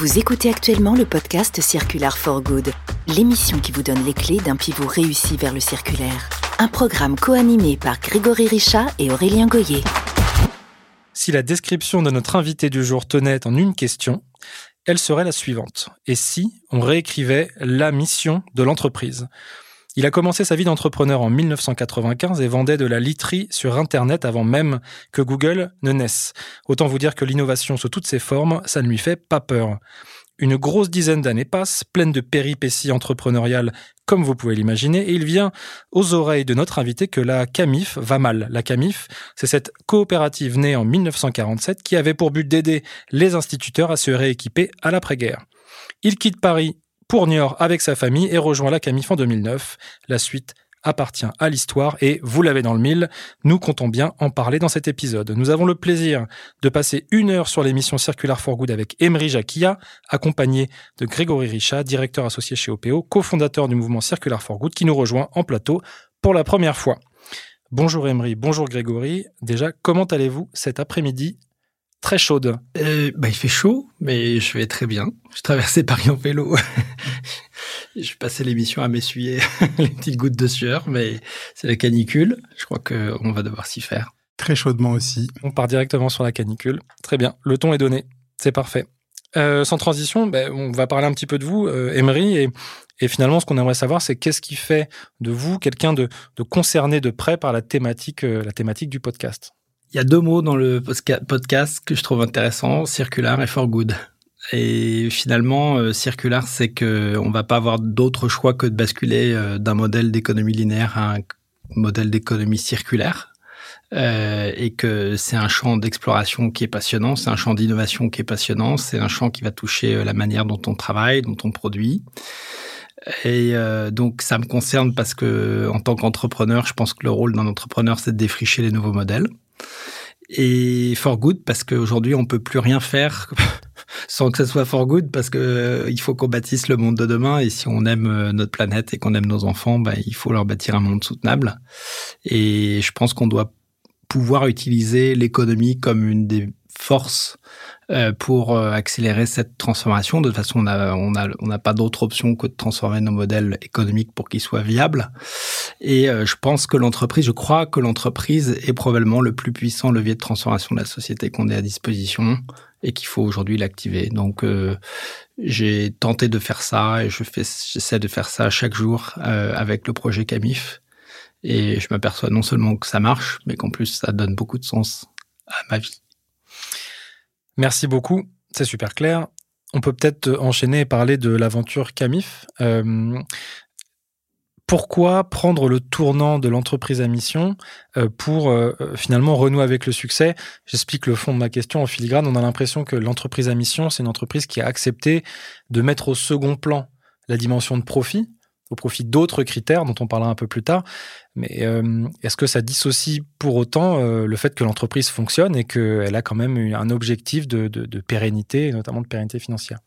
Vous écoutez actuellement le podcast Circular for Good, l'émission qui vous donne les clés d'un pivot réussi vers le circulaire. Un programme co-animé par Grégory Richat et Aurélien Goyer. Si la description de notre invité du jour tenait en une question, elle serait la suivante. Et si on réécrivait la mission de l'entreprise? Il a commencé sa vie d'entrepreneur en 1995 et vendait de la literie sur Internet avant même que Google ne naisse. Autant vous dire que l'innovation sous toutes ses formes, ça ne lui fait pas peur. Une grosse dizaine d'années passent, pleines de péripéties entrepreneuriales, comme vous pouvez l'imaginer, et il vient aux oreilles de notre invité que la CAMIF va mal. La CAMIF, c'est cette coopérative née en 1947 qui avait pour but d'aider les instituteurs à se rééquiper à l'après-guerre. Il quitte Paris pour Niort avec sa famille et rejoint la Camif en 2009. La suite appartient à l'histoire et vous l'avez dans le mille, nous comptons bien en parler dans cet épisode. Nous avons le plaisir de passer une heure sur l'émission Circular for Good avec Emery Jacquia, accompagné de Grégory Richat, directeur associé chez OPO, cofondateur du mouvement Circular for Good, qui nous rejoint en plateau pour la première fois. Bonjour Emery, bonjour Grégory. Déjà, comment allez-vous cet après-midi très chaude euh, bah, Il fait chaud, mais je vais très bien. Je traversais Paris en vélo. je passais l'émission à m'essuyer les petites gouttes de sueur, mais c'est la canicule. Je crois qu'on va devoir s'y faire. Très chaudement aussi. On part directement sur la canicule. Très bien, le ton est donné. C'est parfait. Euh, sans transition, ben, on va parler un petit peu de vous, euh, Emery, et, et, finalement, ce qu'on aimerait savoir, c'est qu'est-ce qui fait de vous quelqu'un de, de, concerné de près par la thématique, euh, la thématique du podcast? Il y a deux mots dans le podcast que je trouve intéressants, circular et for good. Et finalement, euh, circular, c'est que on va pas avoir d'autre choix que de basculer euh, d'un modèle d'économie linéaire à un modèle d'économie circulaire. Euh, et que c'est un champ d'exploration qui est passionnant, c'est un champ d'innovation qui est passionnant, c'est un champ qui va toucher la manière dont on travaille, dont on produit. Et donc ça me concerne parce que en tant qu'entrepreneur, je pense que le rôle d'un entrepreneur, c'est de défricher les nouveaux modèles et for good parce qu'aujourd'hui on peut plus rien faire sans que ça soit for good parce que euh, il faut qu'on bâtisse le monde de demain et si on aime euh, notre planète et qu'on aime nos enfants, bah, il faut leur bâtir un monde soutenable. Et je pense qu'on doit pouvoir utiliser l'économie comme une des forces euh, pour euh, accélérer cette transformation. De toute façon, on n'a on a, on pas d'autre option que de transformer nos modèles économiques pour qu'ils soient viables. Et euh, je pense que l'entreprise, je crois que l'entreprise est probablement le plus puissant levier de transformation de la société qu'on ait à disposition et qu'il faut aujourd'hui l'activer. Donc, j'ai tenté de faire ça et je fais, j'essaie de faire ça chaque jour avec le projet Camif. Et je m'aperçois non seulement que ça marche, mais qu'en plus ça donne beaucoup de sens à ma vie. Merci beaucoup, c'est super clair. On peut peut-être enchaîner et parler de l'aventure Camif. Euh, pourquoi prendre le tournant de l'entreprise à mission euh, pour euh, finalement renouer avec le succès? J'explique le fond de ma question en filigrane. On a l'impression que l'entreprise à mission, c'est une entreprise qui a accepté de mettre au second plan la dimension de profit au profit d'autres critères dont on parlera un peu plus tard. Mais euh, est-ce que ça dissocie pour autant euh, le fait que l'entreprise fonctionne et qu'elle a quand même un objectif de, pérennité, notamment de pérennité financière?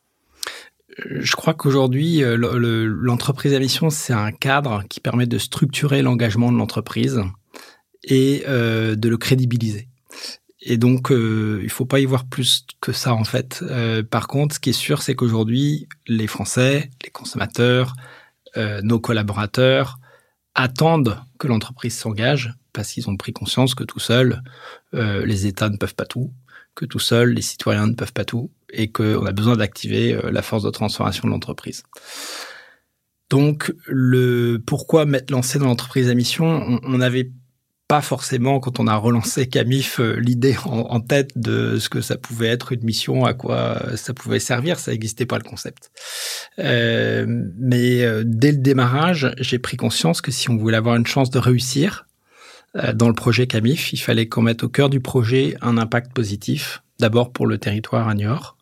Euh, je crois qu'aujourd'hui, l'entreprise à mission, c'est un cadre qui permet de structurer l'engagement de l'entreprise et de le crédibiliser. Et donc, euh, il faut pas y voir plus que ça en fait. par contre, ce qui est sûr, c'est qu'aujourd'hui, les Français, les consommateurs, nos collaborateurs attendent que l'entreprise s'engage parce qu'ils ont pris conscience que tout seul, euh, les États ne peuvent pas tout, que tout seul, les citoyens ne peuvent pas tout, et qu'on a besoin d'activer euh, la force de transformation de l'entreprise. Donc, le pourquoi mettre lancé dans l'entreprise à mission, on, on avait pas forcément, quand on a relancé Camif, euh, l'idée en, tête de ce que ça pouvait être une mission, à quoi ça pouvait servir. Ça n'existait pas le concept. Euh, mais euh, dès le démarrage, j'ai pris conscience que si on voulait avoir une chance de réussir dans le projet Camif, il fallait qu'on mette au cœur du projet un impact positif. D'abord pour le territoire à Niort,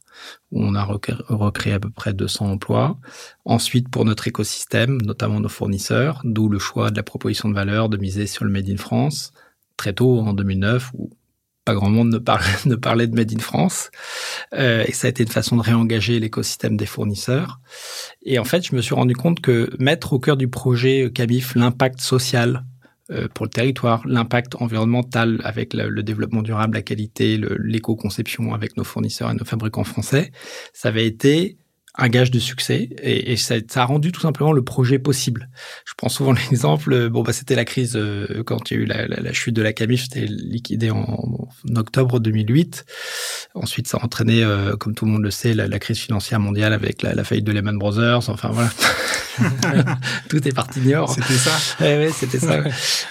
où on a recréé à peu près 200 emplois. Ensuite, pour notre écosystème, notamment nos fournisseurs, d'où le choix de la proposition de valeur de miser sur le Made in France, très tôt, en 2009, où pas grand monde ne parlait, de Made in France. Euh, et ça a été une façon de réengager l'écosystème des fournisseurs. Et en fait, je me suis rendu compte que mettre au cœur du projet Camif l'impact social euh, pour le territoire, l'impact environnemental avec le, développement durable, la qualité, l'éco-conception avec nos fournisseurs et nos fabricants français, ça avait été un gage de succès et, et ça, ça, a rendu tout simplement le projet possible. Je prends souvent l'exemple, euh, bon bah c'était la crise euh, quand il y a eu la, la, la chute de la Camif, c'était liquidé en, en, octobre 2008. Ensuite, ça a entraîné, euh, comme tout le monde le sait, la, la crise financière mondiale avec la, faillite de Lehman Brothers. Enfin voilà, tout est parti dehors. C'était ça. ouais, ouais c'était ça.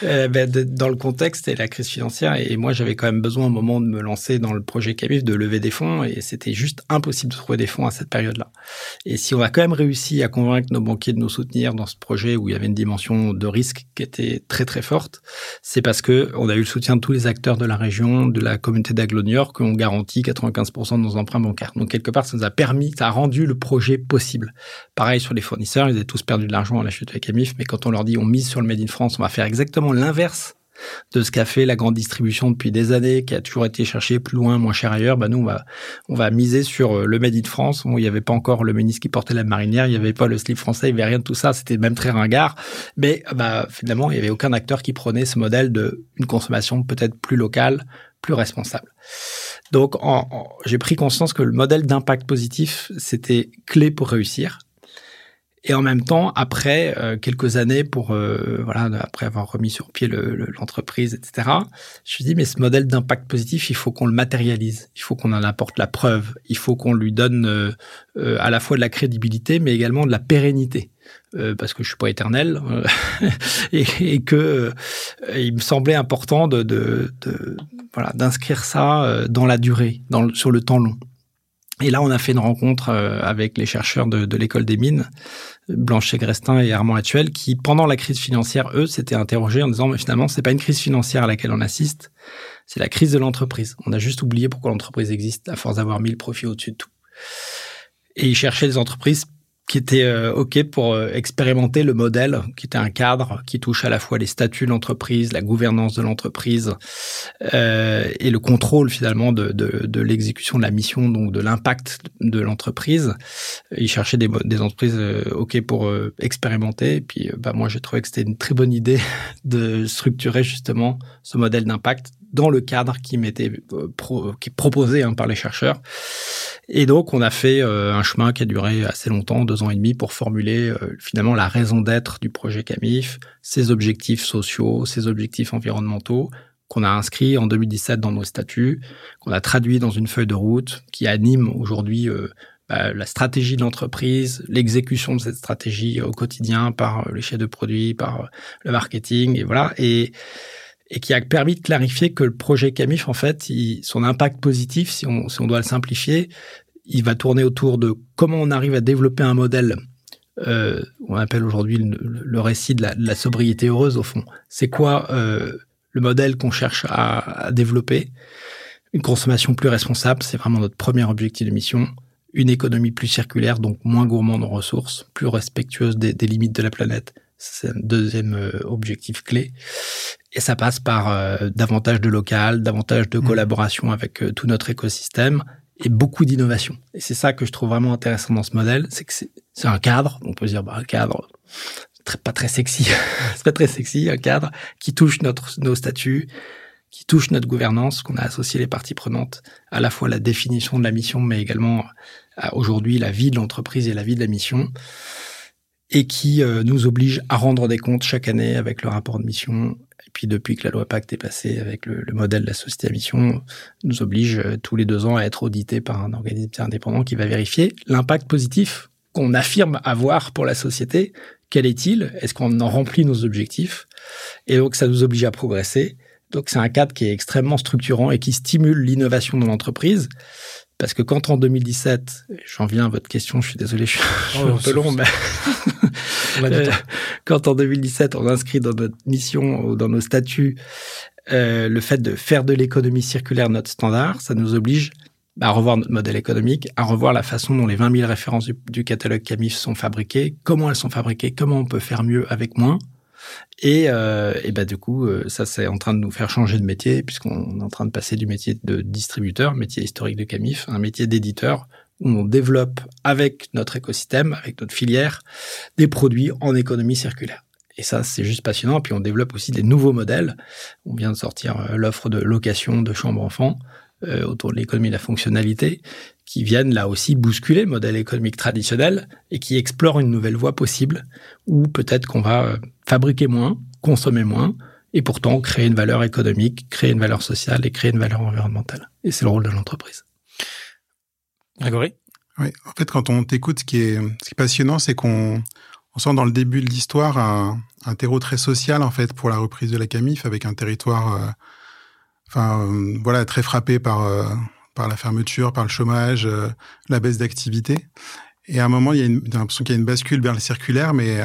euh, de, dans le contexte et la crise financière, et, moi j'avais quand même besoin au moment de me lancer dans le projet Camif de lever des fonds, et c'était juste impossible de trouver des fonds à cette période-là. Et si on a quand même réussi à convaincre nos banquiers de nous soutenir dans ce projet où il y avait une dimension de risque qui était très très forte, c'est parce que on a eu le soutien de tous les acteurs de la région, de la communauté d'Aglo New York, qui ont garanti 95% de nos emprunts bancaires. Donc quelque part, ça nous a permis, ça a rendu le projet possible. Pareil sur les fournisseurs, ils avaient tous perdu de l'argent à la chute de la Camif, mais quand on leur dit on mise sur le Made in France, on va faire exactement l'inverse de ce qu'a fait la grande distribution depuis des années, qui a toujours été chercher plus loin, moins cher ailleurs, bah nous on va on va miser sur euh, le Made in France. Bon, il n'y avait pas encore le ministre qui portait la marinière, il n'y avait pas le slip français, il n'y avait rien de tout ça. C'était même très ringard, mais bah finalement il n'y avait aucun acteur qui prenait ce modèle de une consommation peut-être plus locale, plus responsable. Donc j'ai pris conscience que le modèle d'impact positif c'était clé pour réussir et en même temps, après euh, quelques années, pour euh, voilà, après avoir remis sur pied l'entreprise, le, etc., je me suis dit mais ce modèle d'impact positif, il faut qu'on le matérialise, il faut qu'on en apporte la preuve, il faut qu'on lui donne euh, à la fois de la crédibilité, mais également de la pérennité. parce que je suis pas éternel et, et, que il me semblait important de, de, de voilà d'inscrire ça dans la durée, dans sur le temps long. Et là, on a fait une rencontre euh, avec les chercheurs de, l'école des mines, Blanche Grestin et Armand Actuel, qui, pendant la crise financière, eux, s'étaient interrogés en disant, mais finalement, c'est pas une crise financière à laquelle on assiste, c'est la crise de l'entreprise. On a juste oublié pourquoi l'entreprise existe, à force d'avoir mis le profit au-dessus de tout. Et ils cherchaient des entreprises qui était euh, OK pour euh, expérimenter le modèle, qui était un cadre qui touche à la fois les statuts de l'entreprise, la gouvernance de l'entreprise euh, et le contrôle finalement de, de, de l'exécution de la mission, donc de l'impact de l'entreprise. Ils cherchaient des, des entreprises euh, OK pour expérimenter. Et puis, bah, moi, j'ai trouvé que c'était une très bonne idée de structurer justement ce modèle d'impact dans le cadre qui m'était pro, qui proposé hein, par les chercheurs. Et donc, on a fait euh, un chemin qui a duré assez longtemps, deux ans et demi, pour formuler euh, finalement la raison d'être du projet CAMIF, ses objectifs sociaux, ses objectifs environnementaux, qu'on a inscrits en 2017 dans nos statuts, qu'on a traduit dans une feuille de route, qui anime aujourd'hui euh, bah, la stratégie de l'entreprise, l'exécution de cette stratégie au quotidien par les chefs de produits, par le marketing, et voilà. Et et qui a permis de clarifier que le projet Camif, en fait, son impact positif, si on, doit le simplifier, il va tourner autour de comment on arrive à développer un modèle, euh, on appelle aujourd'hui le, récit de la, sobriété heureuse, au fond. C'est quoi euh, le modèle qu'on cherche à, développer? Une consommation plus responsable, c'est vraiment notre premier objectif de mission. Une économie plus circulaire, donc moins gourmande en ressources, plus respectueuse des limites de la planète. C'est un deuxième euh, objectif clé. Et ça passe par euh, davantage de local, davantage de mmh. collaboration avec euh, tout notre écosystème et beaucoup d'innovation. Et c'est ça que je trouve vraiment intéressant dans ce modèle, c'est que c'est un cadre, on peut dire bah, un cadre très, pas très sexy, c'est pas très sexy, un cadre qui touche notre, nos statuts, qui touche notre gouvernance, qu'on a associé les parties prenantes, à la fois la définition de la mission, mais également aujourd'hui la vie de l'entreprise et la vie de la mission et qui nous oblige à rendre des comptes chaque année avec le rapport de mission et puis depuis que la loi Pacte est passée avec le, modèle de la société à mission, nous oblige euh, tous les deux ans à être audité par un organisme indépendant qui va vérifier l'impact positif qu'on affirme avoir pour la société. Quel est-il? Est-ce qu'on en remplit nos objectifs? Et donc ça nous oblige à progresser. Donc c'est un cadre qui est extrêmement structurant et qui stimule l'innovation dans l'entreprise. Parce que quand en 2017, j'en viens à votre question, je suis désolé, je suis, oh, un peu long, mais euh, quand en 2017 on inscrit dans notre mission ou dans nos statuts euh, le fait de faire de l'économie circulaire notre standard, ça nous oblige à revoir notre modèle économique, à revoir la façon dont les 20 000 références du, du catalogue CAMIF sont fabriquées, comment elles sont fabriquées, comment on peut faire mieux avec moins. Et, euh, et bah, du coup, euh, ça, c'est en train de nous faire changer de métier, puisqu'on est en train de passer du métier de distributeur, métier historique de Camif, un métier d'éditeur, où on développe avec notre écosystème, avec notre filière, des produits en économie circulaire. Et ça, c'est juste passionnant. Puis on développe aussi des nouveaux modèles. On vient de sortir euh, l'offre de location de chambres enfants euh, autour de l'économie de la fonctionnalité, qui viennent là aussi bousculer le modèle économique traditionnel et qui explorent une nouvelle voie possible où peut-être qu'on va euh, fabriquer moins, consommer moins, et pourtant créer une valeur économique, créer une valeur sociale et créer une valeur environnementale. Et c'est le rôle de l'entreprise. Grégory? Oui, en fait, quand on t'écoute, ce qui est, ce qui est passionnant, c'est qu'on on sent dans le début de l'histoire un, un, terreau très social, en fait, pour la reprise de la CAMIF, avec un territoire, euh, enfin, euh, voilà, très frappé par, euh, par la fermeture, par le chômage, euh, la baisse d'activité. Et à un moment, il y a l'impression qu'il y a une bascule vers le circulaire, mais,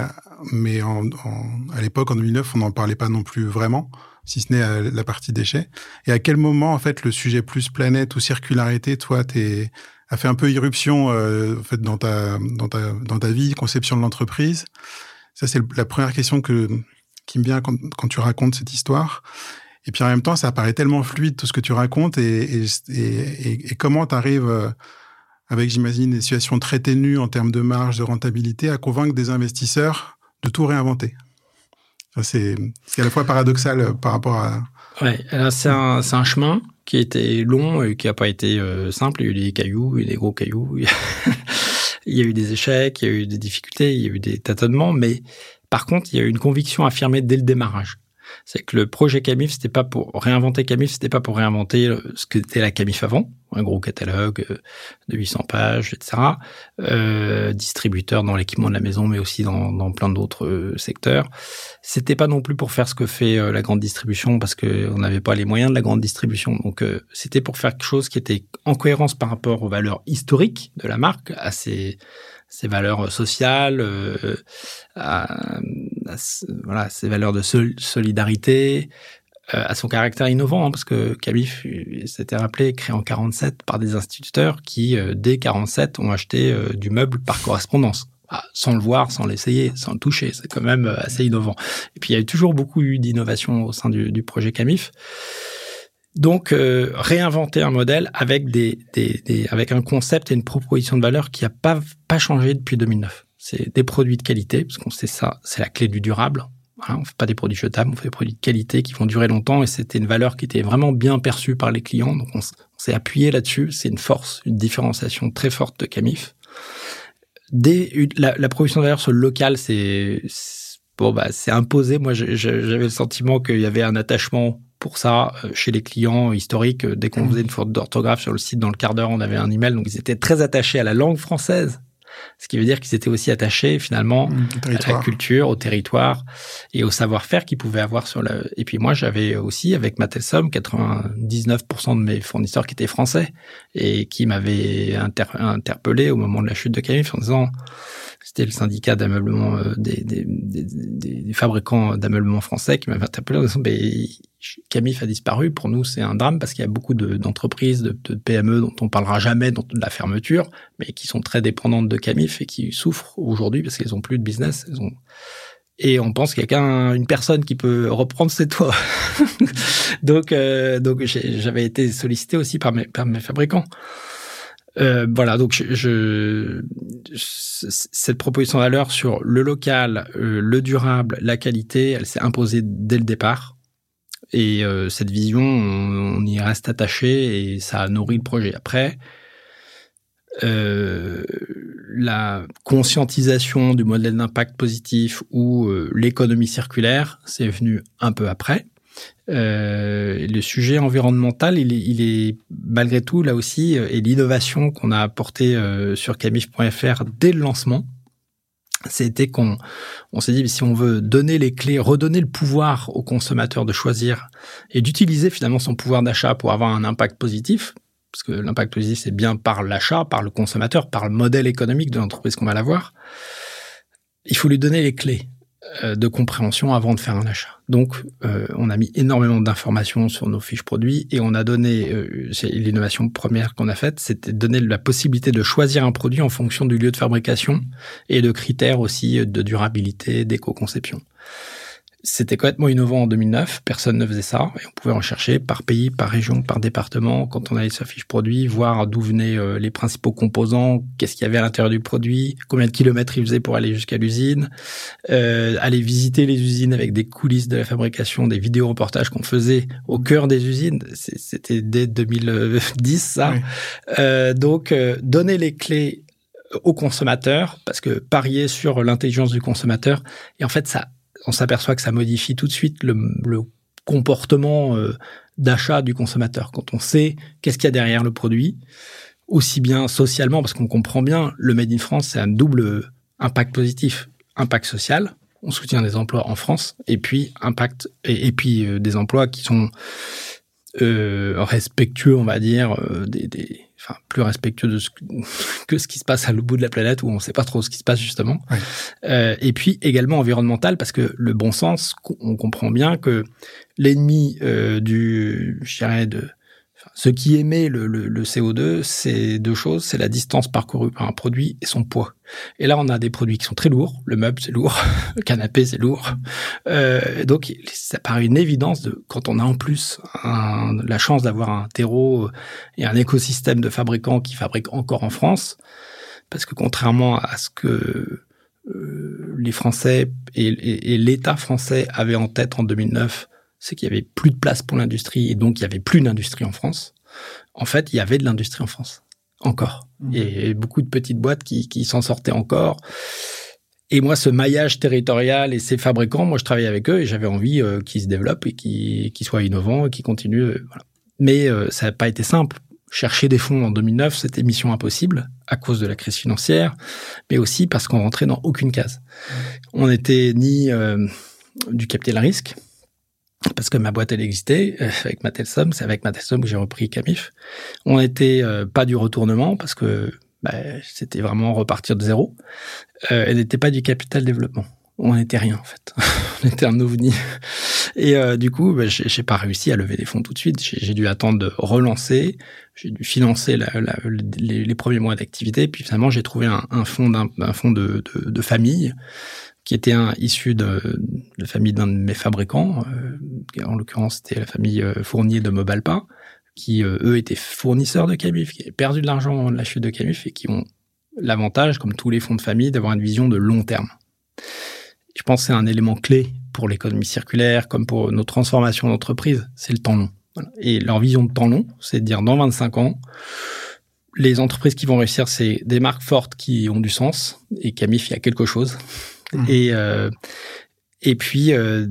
mais en, en, à l'époque, en 2009, on n'en parlait pas non plus vraiment, si ce n'est la partie déchets. Et à quel moment, en fait, le sujet plus planète ou circularité, toi, t'es a fait un peu irruption euh, en fait dans ta dans ta dans ta vie, conception de l'entreprise? Ça c'est la première question que qui me vient quand, quand, tu racontes cette histoire. Et puis en même temps, ça paraît tellement fluide tout ce que tu racontes et comment tu arrives euh, avec j'imagine des situations très ténues en termes de marge, de rentabilité, à convaincre des investisseurs de tout réinventer? C'est à la fois paradoxal euh, par rapport à. Ouais, c'est un, chemin qui a été long et qui n'a pas été euh, simple. Il y a eu des cailloux, il y a eu des gros cailloux, il y a eu des échecs, il y a eu des difficultés, il y a eu des tâtonnements, mais par contre, il y a eu une conviction affirmée dès le démarrage c'est que le projet Camif, c'était pas pour réinventer Camif, c'était pas pour réinventer ce que était la Camif avant, un gros catalogue euh, de 800 pages, etc. Euh, distributeur dans l'équipement de la maison, mais aussi dans, dans plein d'autres euh, secteurs. C'était pas non plus pour faire ce que fait euh, la grande distribution, parce que on n'avait pas les moyens de la grande distribution. Donc, c'était pour faire quelque chose qui était en cohérence par rapport aux valeurs historiques de la marque, à ses ses valeurs sociales, euh, à, voilà, ses valeurs de solidarité, euh, à son caractère innovant, hein, parce que Cabif s'était rappelé, créé en 47 par des instituteurs qui, euh, dès 47, ont acheté euh, du meuble par correspondance. Ah, sans le voir, sans l'essayer, sans le toucher, c'est quand même assez innovant. Et puis il y a eu toujours beaucoup d'innovation au sein du projet Camif. Donc, euh, réinventer un modèle avec des, des, des, avec un concept et une proposition de valeur qui n'a pas, pas changé depuis 2009. C'est des produits de qualité, parce qu'on sait ça, c'est la clé du durable. Voilà, on fait pas des produits jetables, on fait des produits de qualité qui vont durer longtemps, et c'était une valeur qui était vraiment bien perçue par les clients. Donc, on, s'est appuyé là-dessus. C'est une force, une différenciation très forte de Camif. Des, la, la proposition de valeur sur le local, c'est bon, bah, c'est imposé. Moi, j'avais le sentiment qu'il y avait un attachement pour ça euh, chez les clients historiques. Euh, dès qu'on mmh. faisait une faute d'orthographe sur le site, dans le quart d'heure, on avait un email. Donc, ils étaient très attachés à la langue française. Ce qui veut dire qu'ils étaient aussi attachés finalement mmh, à la culture, au territoire et au savoir-faire qu'ils pouvaient avoir sur le. Et puis moi, j'avais aussi avec Matelsom 99% de mes fournisseurs qui étaient français et qui m'avaient interpellé au moment de la chute de Camif en disant c'était le syndicat d'ameublement euh, des, des, des, des, fabricants d'ameublement français qui m'avait interpellé en disant Camif a disparu. Pour nous, c'est un drame parce qu'il y a beaucoup d'entreprises, de, de, PME dont on parlera jamais de la fermeture, mais qui sont très dépendantes de Camif et qui souffrent aujourd'hui parce qu'elles ont plus de business. Et on pense qu'il y a qu'une personne qui peut reprendre ces toits. donc, euh, donc j'avais été sollicité aussi par mes, par mes fabricants. Euh, voilà, donc je, je, cette proposition de valeur sur le local, euh, le durable, la qualité, elle s'est imposée dès le départ. Et euh, cette vision, on, y reste attaché et ça a nourri le projet. Après, euh, la conscientisation du modèle d'impact positif ou euh, l'économie circulaire, c'est venu un peu après. Euh, le sujet environnemental, il est, il est, malgré tout là aussi, et l'innovation qu'on a apportée sur camif.fr dès le lancement, c'était qu'on on s'est dit si on veut donner les clés, redonner le pouvoir au consommateur de choisir et d'utiliser finalement son pouvoir d'achat pour avoir un impact positif, parce que l'impact positif c'est bien par l'achat, par le consommateur, par le modèle économique de l'entreprise qu'on va l'avoir. Il faut lui donner les clés. Euh, de compréhension avant de faire un achat. Donc, euh, on a mis énormément d'informations sur nos fiches produits et on a donné, euh, c'est l'innovation première qu'on a faite, c'était donner la possibilité de choisir un produit en fonction du lieu de fabrication et de critères aussi de durabilité, d'éco-conception. C'était complètement innovant en 2009. Personne ne faisait ça. Et on pouvait en chercher par pays, par région, par département. Quand on allait sur fiche produit, voir d'où venaient euh, les principaux composants, qu'est-ce qu'il y avait à l'intérieur du produit, combien de kilomètres il faisait pour aller jusqu'à l'usine. Euh, aller visiter les usines avec des coulisses de la fabrication, des vidéos reportages qu'on faisait au cœur des usines. C'était dès 2010, ça. Euh, donc, euh, donner les clés au consommateur, parce que parier sur l'intelligence du consommateur, et en fait, ça on s'aperçoit que ça modifie tout de suite le, comportement euh, d'achat du consommateur. Quand on sait qu'est-ce qu'il y a derrière le produit, aussi bien socialement, parce qu'on comprend bien, le Made in France, c'est un double impact positif, impact social, on soutient des emplois en France, et puis impact, et, puis euh, des emplois qui sont euh, respectueux, on va dire, des, enfin plus respectueux de ce que, ce qui se passe à l'autre bout de la planète où on ne sait pas trop ce qui se passe justement. Euh, et puis également environnemental parce que le bon sens, on comprend bien que l'ennemi euh, du, je dirais de ce qui émet le, le, CO2, c'est deux choses, c'est la distance parcourue par un produit et son poids. Et là, on a des produits qui sont très lourds. Le meuble, c'est lourd. Le canapé, c'est lourd. Euh, donc, ça paraît une évidence de quand on a en plus la chance d'avoir un terreau et un écosystème de fabricants qui fabriquent encore en France, parce que contrairement à ce que euh, les Français et, et l'État français avaient en tête en 2009 c'est qu'il y avait plus de place pour l'industrie et donc il y avait plus d'industrie en France. En fait, il y avait de l'industrie en France encore mmh. et beaucoup de petites boîtes qui, qui s'en sortaient encore. Et moi, ce maillage territorial et ces fabricants, moi, je travaillais avec eux et j'avais envie euh, qu'ils se développent et qu'ils soient innovants et qu'ils continuent. Euh, voilà. Mais euh, ça n'a pas été simple. Chercher des fonds en 2009, c'était mission impossible à cause de la crise financière, mais aussi parce qu'on rentrait dans aucune case. Mmh. On n'était ni du capital risque, parce que ma boîte elle existait euh, avec Matelsom, c'est avec Matelsom que j'ai repris Camif. On n'était euh, pas du retournement parce que bah, c'était vraiment repartir de zéro. Euh, elle n'était pas du capital développement. On n'était rien en fait. on était un ovni. Et euh, du coup, bah, j'ai pas réussi à lever des fonds tout de suite. J'ai dû attendre de relancer. J'ai dû financer les, premiers mois d'activité. Puis finalement, j'ai trouvé un, un fonds d'un fonds de, de, de famille qui était un, issu de, la famille d'un de mes fabricants, euh, en l'occurrence c'était la famille euh, Fournier de Mobalpa, qui euh, eux étaient fournisseurs de Camif, qui avaient perdu de l'argent de la chute de Camif et qui ont l'avantage, comme tous les fonds de famille, d'avoir une vision de long terme. Je pense que c'est un élément clé pour l'économie circulaire, comme pour nos transformations d'entreprise, c'est le temps long. Et leur vision de temps long, c'est de dire dans 25 ans, les entreprises qui vont réussir, c'est des marques fortes qui ont du sens, et Camif, il y a quelque chose. Mmh. Et euh, et puis euh,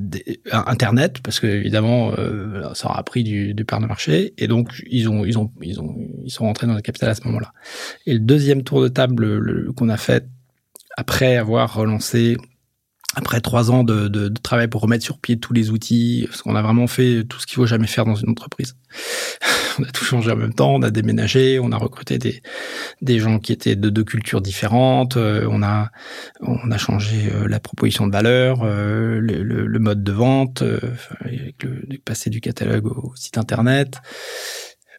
Internet, parce que évidemment, euh, ça aura pris du, du part de marché, et donc ils ont, ils ont, ils ont, ils sont rentrés dans le capital à ce moment-là. Et le deuxième tour de table qu'on a fait après avoir relancé, après trois ans de, de, de, travail pour remettre sur pied tous les outils, parce qu'on a vraiment fait tout ce qu'il faut jamais faire dans une entreprise. on a tout changé en même temps, on a déménagé, on a recruté des, des gens qui étaient de deux cultures différentes, euh, on a on a changé euh, la proposition de valeur, euh, le, le, mode de vente, avec le, passer du catalogue au site internet.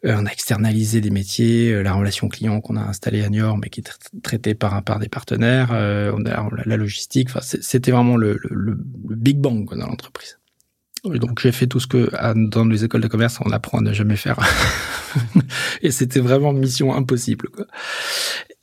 On a externalisé des métiers, la relation client qu'on a installée à Niort, mais qui est traitée par, par des partenaires, on a la logistique. C'était vraiment le, le, big bang dans l'entreprise donc j'ai fait tout ce que dans les écoles de commerce on apprend à ne jamais faire. et c'était vraiment mission impossible. Quoi.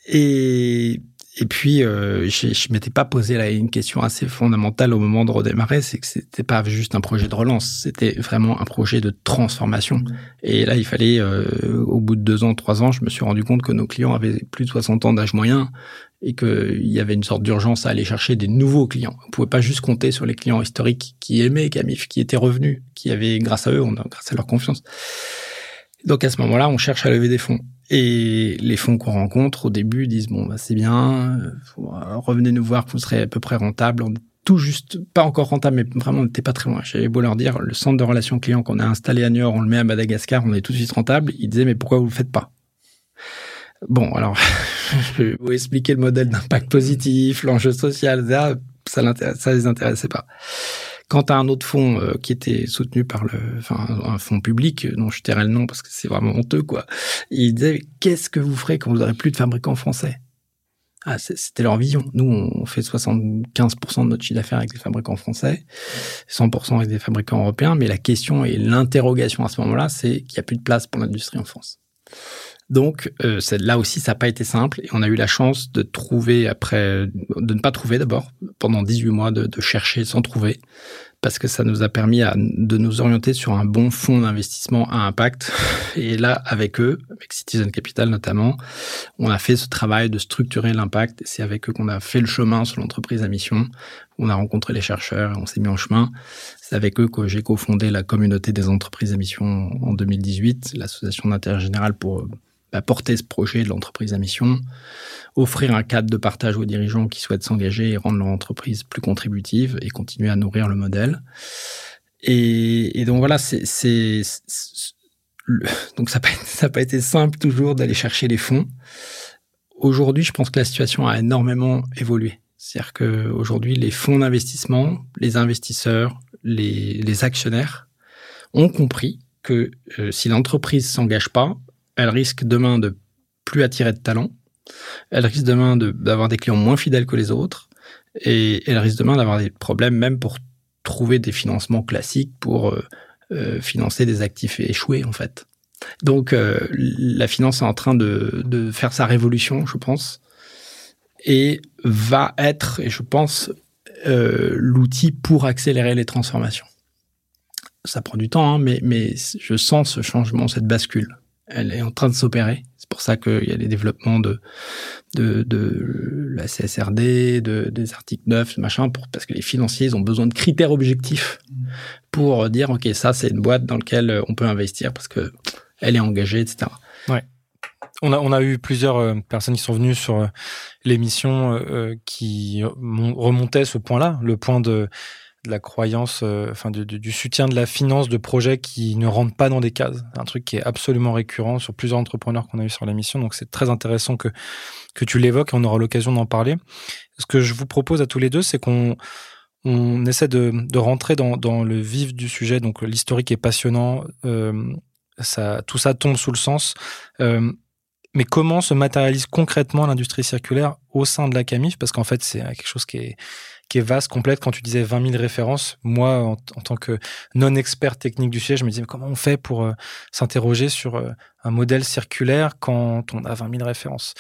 Et et puis, euh, je, je m'étais pas posé là une question assez fondamentale au moment de redémarrer, c'est que c'était pas juste un projet de relance, c'était vraiment un projet de transformation. Mmh. Et là, il fallait, euh, au bout de deux ans, trois ans, je me suis rendu compte que nos clients avaient plus de 60 ans d'âge moyen et qu'il y avait une sorte d'urgence à aller chercher des nouveaux clients. On pouvait pas juste compter sur les clients historiques qui aimaient Camif, qui étaient revenus, qui avaient, grâce à eux, on a, grâce à leur confiance. Donc à ce moment-là, on cherche à lever des fonds. Et les fonds qu'on rencontre au début disent bon bah c'est bien, euh, revenez nous voir, vous serez à peu près rentable. On est tout juste, pas encore rentable, mais vraiment on n'était pas très loin. J'avais beau leur dire, le centre de relations clients qu'on a installé à Niort, on le met à Madagascar, on est tout de suite rentable. Ils disaient mais pourquoi vous le faites pas? Bon alors, je vais vous expliquer le modèle d'impact positif, l'enjeu social, ça, ça, ça les intéressait pas. Quant à un autre fonds euh, qui était soutenu par le, enfin, un fonds public dont je tairai le nom parce que c'est vraiment honteux, quoi. Il disait, qu'est-ce que vous ferez quand vous aurez plus de fabricants français? Ah, c'était leur vision. Nous, on fait 75% de notre chiffre d'affaires avec des fabricants français, 100% avec des fabricants européens, mais la question et l'interrogation à ce moment-là, c'est qu'il n'y a plus de place pour l'industrie en France. Donc euh, là aussi, ça n'a pas été simple et on a eu la chance de trouver après, de ne pas trouver d'abord pendant 18 mois, de, de, chercher sans trouver, parce que ça nous a permis à, de nous orienter sur un bon fonds d'investissement à impact. Et là, avec eux, avec Citizen Capital notamment, on a fait ce travail de structurer l'impact. C'est avec eux qu'on a fait le chemin sur l'entreprise à mission. On a rencontré les chercheurs on s'est mis en chemin. C'est avec eux que j'ai cofondé la communauté des entreprises à mission en 2018, l'association d'intérêt général pour bah, porter ce projet de l'entreprise à mission, offrir un cadre de partage aux dirigeants qui souhaitent s'engager et rendre leur entreprise plus contributive et continuer à nourrir le modèle. Et, donc voilà, c'est donc ça n'a pas, été simple toujours d'aller chercher les fonds. Aujourd'hui, je pense que la situation a énormément évolué. C'est-à-dire qu'aujourd'hui, les fonds d'investissement, les investisseurs, les, les, actionnaires ont compris que euh, si l'entreprise s'engage pas, elle risque demain de plus attirer de talents, elle risque demain d'avoir des clients moins fidèles que les autres, et elle risque demain d'avoir des problèmes même pour trouver des financements classiques pour euh, euh, financer des actifs échoués en fait. Donc euh, la finance est en train de, faire sa révolution, je pense, et va être, et je pense, l'outil pour accélérer les transformations. Ça prend du temps, hein, mais je sens ce changement, cette bascule elle est en train de s'opérer. C'est pour ça qu'il y a des développements de, de, de la CSRD, de, des articles 9, machin, parce que les financiers ont besoin de critères objectifs pour dire, OK, ça, c'est une boîte dans laquelle on peut investir parce que elle est engagée, etc. On a, on a eu plusieurs euh, personnes qui sont venues sur euh, l'émission euh, qui remontaient ce point-là, le point de de la croyance, euh, enfin du, soutien de la finance de projets qui ne rentrent pas dans des cases. Un truc qui est absolument récurrent sur plusieurs entrepreneurs qu'on a eu sur l'émission. Donc c'est très intéressant que que tu l'évoques et on aura l'occasion d'en parler. Ce que je vous propose à tous les deux, c'est qu'on on essaie de, de rentrer dans, dans, le vif du sujet. Donc l'historique est passionnant. Euh, ça, tout ça tombe sous le sens. Euh, mais comment se matérialise concrètement l'industrie circulaire au sein de la CAMIF Parce qu'en fait, c'est quelque chose qui est qui est vaste, complète. Quand tu disais 20 000 références, moi, en, tant que non-expert technique du sujet, je me disais comment on fait pour euh, s'interroger sur euh, un modèle circulaire quand on a 20 000 références?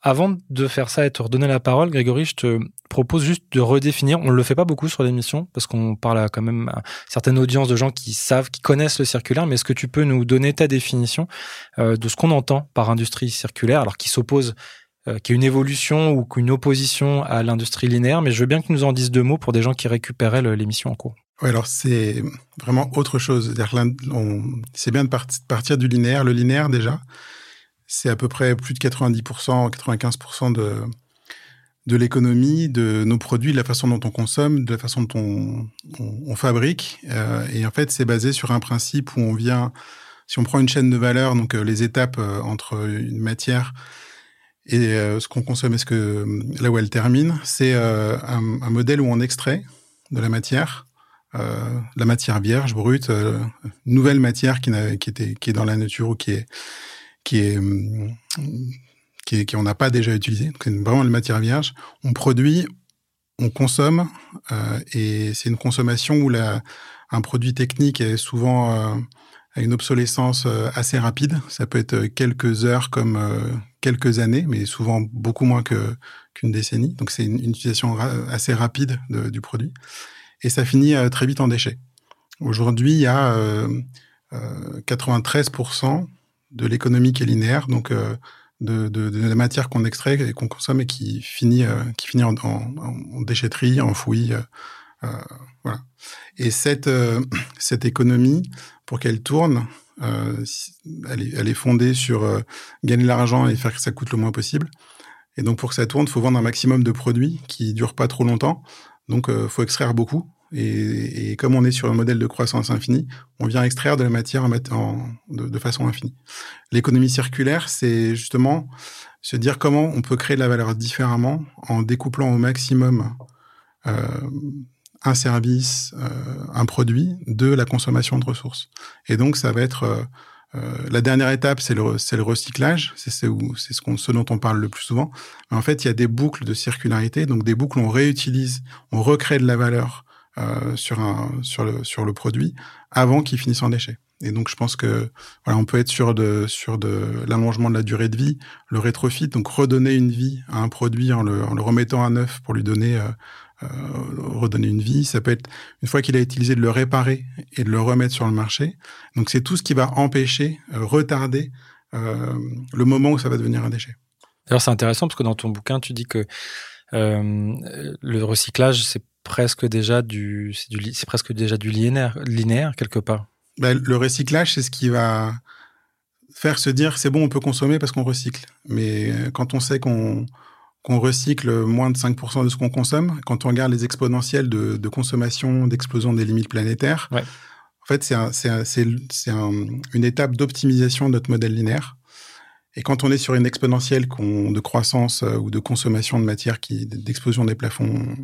Avant de faire ça et te redonner la parole, Grégory, je te propose juste de redéfinir. On ne le fait pas beaucoup sur l'émission parce qu'on parle à quand même à certaines audiences de gens qui savent, qui connaissent le circulaire. Mais est-ce que tu peux nous donner ta définition euh, de ce qu'on entend par industrie circulaire, alors qui s'oppose euh, qui est une évolution ou qu'une opposition à l'industrie linéaire, mais je veux bien que nous en dises deux mots pour des gens qui récupéraient l'émission en cours. Oui, alors c'est vraiment autre chose. C'est bien de partir du linéaire. Le linéaire, déjà, c'est à peu près plus de 90%, 95% de, de l'économie, de nos produits, de la façon dont on consomme, de la façon dont on, fabrique. Euh, et en fait, c'est basé sur un principe où on vient, si on prend une chaîne de valeur, donc euh, les étapes entre une matière et euh, ce qu'on consomme, est-ce que là où elle termine, c'est euh, un, modèle où on extrait de la matière, euh, la matière vierge, brute, nouvelle matière qui, est dans la nature ou qui est qui est qui, qui on n'a pas déjà utilisé. C'est vraiment la matière vierge. On produit, on consomme, et c'est une consommation où la, un produit technique est souvent à une obsolescence assez rapide. Ça peut être quelques heures comme quelques années, mais souvent beaucoup moins qu'une décennie. Donc c'est une, utilisation assez rapide du produit. Et ça finit euh, très vite en déchets. Aujourd'hui, il y a euh, 93% euh, de l'économie qui est linéaire, donc euh, de, la matière qu'on extrait et qu'on consomme et qui finit, qui finit en, en, en déchetterie, enfouie. voilà. Et cette économie, pour qu'elle tourne, euh, elle, est, fondée sur euh, gagner de l'argent et faire que ça coûte le moins possible. Et donc pour que ça tourne, il faut vendre un maximum de produits qui durent pas trop longtemps. Donc euh, faut extraire beaucoup. Et, comme on est sur un modèle de croissance infinie, on vient extraire de la matière de, façon infinie. L'économie circulaire, c'est justement se dire comment on peut créer de la valeur différemment en découplant au maximum euh, un service, euh, un produit de la consommation de ressources. Et donc, ça va être euh, la dernière étape, c'est le, le recyclage, c'est ce, ce, dont on parle le plus souvent. En fait, il y a des boucles de circularité, donc des boucles où on réutilise, on recrée de la valeur euh, sur, un, sur, le, sur le produit avant qu'il finisse en déchet. Et donc, je pense que voilà, on peut être sur de de l'allongement de la durée de vie, le rétrofit, donc redonner une vie à un produit en le, en le remettant à neuf pour lui donner euh, euh, redonner une vie. Ça peut être une fois qu'il a utilisé de le réparer et de le remettre sur le marché. Donc, c'est tout ce qui va empêcher, euh, retarder euh, le moment où ça va devenir un déchet. Alors, c'est intéressant parce que dans ton bouquin, tu dis que le recyclage, c'est presque déjà du, c'est presque déjà du linéaire, linéaire quelque part. Ben, le recyclage, c'est ce qui va faire se dire c'est bon, on peut consommer parce qu'on recycle. Mais euh, quand on sait qu'on qu'on recycle moins de 5% de ce qu'on consomme, quand on regarde les exponentielles de, de consommation, d'explosion des limites planétaires, en fait, c'est un, un, une étape d'optimisation de notre modèle linéaire. Et quand on est sur une exponentielle de croissance euh, ou de consommation de matière, qui d'explosion des plafonds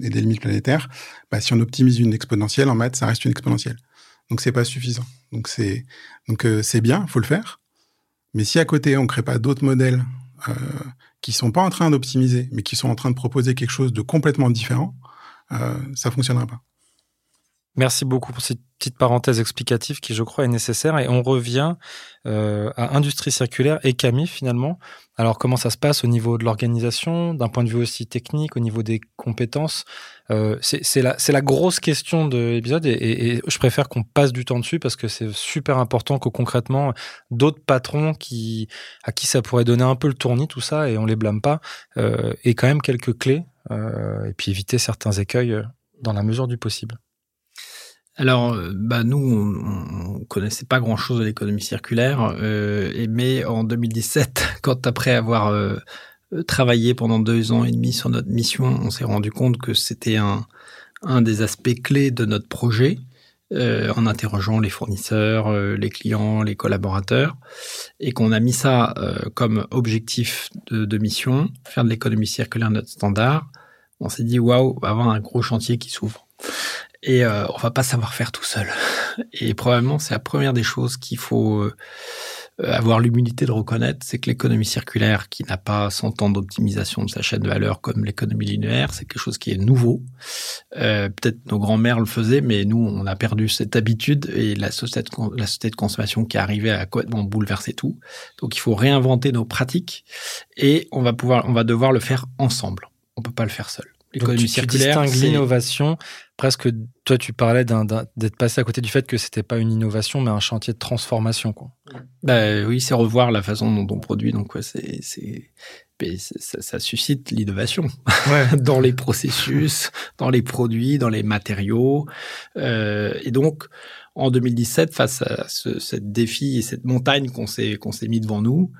et des limites planétaires, bah, si on optimise une exponentielle en maths, ça reste une exponentielle. Donc c'est pas suffisant. Donc c'est donc euh, c'est bien, faut le faire. Mais si à côté on crée pas d'autres modèles euh, qui sont pas en train d'optimiser, mais qui sont en train de proposer quelque chose de complètement différent, euh, ça fonctionnera pas. Merci beaucoup pour cette petite parenthèse explicative qui, je crois, est nécessaire. Et on revient euh, à industrie circulaire et Camille, finalement. Alors, comment ça se passe au niveau de l'organisation, d'un point de vue aussi technique, au niveau des compétences euh, C'est la, la, grosse question de l'épisode et, et, je préfère qu'on passe du temps dessus parce que c'est super important que concrètement, d'autres patrons qui, à qui ça pourrait donner un peu le tournis, tout ça, et on les blâme pas, euh, et quand même quelques clés, euh, et puis éviter certains écueils euh, dans la mesure du possible. Alors, euh, bah nous, on, on connaissait pas grand-chose de l'économie circulaire, euh, et, mais en 2017, quand après avoir euh, travaillé pendant deux ans et demi sur notre mission, on s'est rendu compte que c'était un, des aspects clés de notre projet, euh, en interrogeant les fournisseurs, euh, les clients, les collaborateurs, et qu'on a mis ça comme objectif de, de, mission, faire de l'économie circulaire notre standard. On s'est dit waouh, va avoir un gros chantier qui s'ouvre et euh, on va pas savoir faire tout seul. Et probablement, c'est la première des choses qu'il faut euh, avoir l'humilité de reconnaître, c'est que l'économie circulaire, qui n'a pas 100 ans d'optimisation de sa chaîne de valeur comme l'économie linéaire, c'est quelque chose qui est nouveau. Euh, Peut-être nos grands-mères le faisaient, mais nous, on a perdu cette habitude et la société de, consommation qui est arrivée à complètement bouleverser tout. Donc, il faut réinventer nos pratiques et on va pouvoir, on va devoir le faire ensemble. On peut pas le faire seul. L'économie circulaire, tu distingues l'innovation presque, toi, tu parlais d'être passé à côté du fait que c'était pas une innovation, mais un chantier de transformation, quoi. Bah, oui, c'est revoir la façon dont on produit. Donc, ouais, c'est, c'est, ça, ça, suscite l'innovation ouais. dans les processus, dans les produits, dans les matériaux. Euh, et donc, en 2017, face à ce cette défi et cette montagne qu'on s'est qu'on s'est mis devant nous,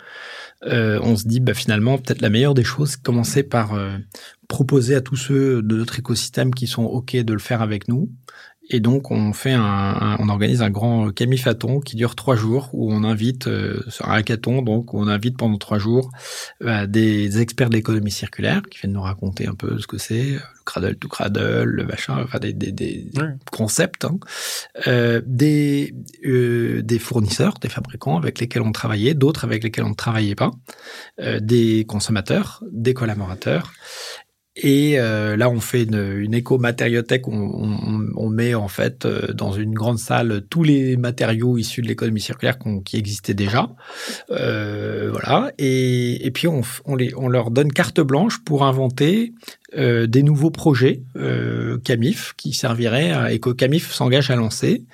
euh, on se dit bah, finalement peut-être la meilleure des choses, commencer par euh, proposer à tous ceux de notre écosystème qui sont OK de le faire avec nous. Et donc, on fait un, on organise un grand camifaton qui dure trois jours où on invite euh, un hackathon, donc où on invite pendant trois jours euh, des experts de l'économie circulaire qui viennent nous raconter un peu ce que c'est, le cradle to cradle, le machin, enfin des, des, des concepts, hein. euh, des euh, des fournisseurs, des fabricants avec lesquels on travaillait, d'autres avec lesquels on ne travaillait pas, euh, des consommateurs, des collaborateurs et euh, là, on fait une, une éco-matériothèque. On, on, on, met en fait euh, dans une grande salle tous les matériaux issus de l'économie circulaire qui existaient déjà. Euh, voilà. Et, et puis on, on, les, on leur donne carte blanche pour inventer euh, des nouveaux projets Camif qui serviraient et que Camif s'engage à lancer.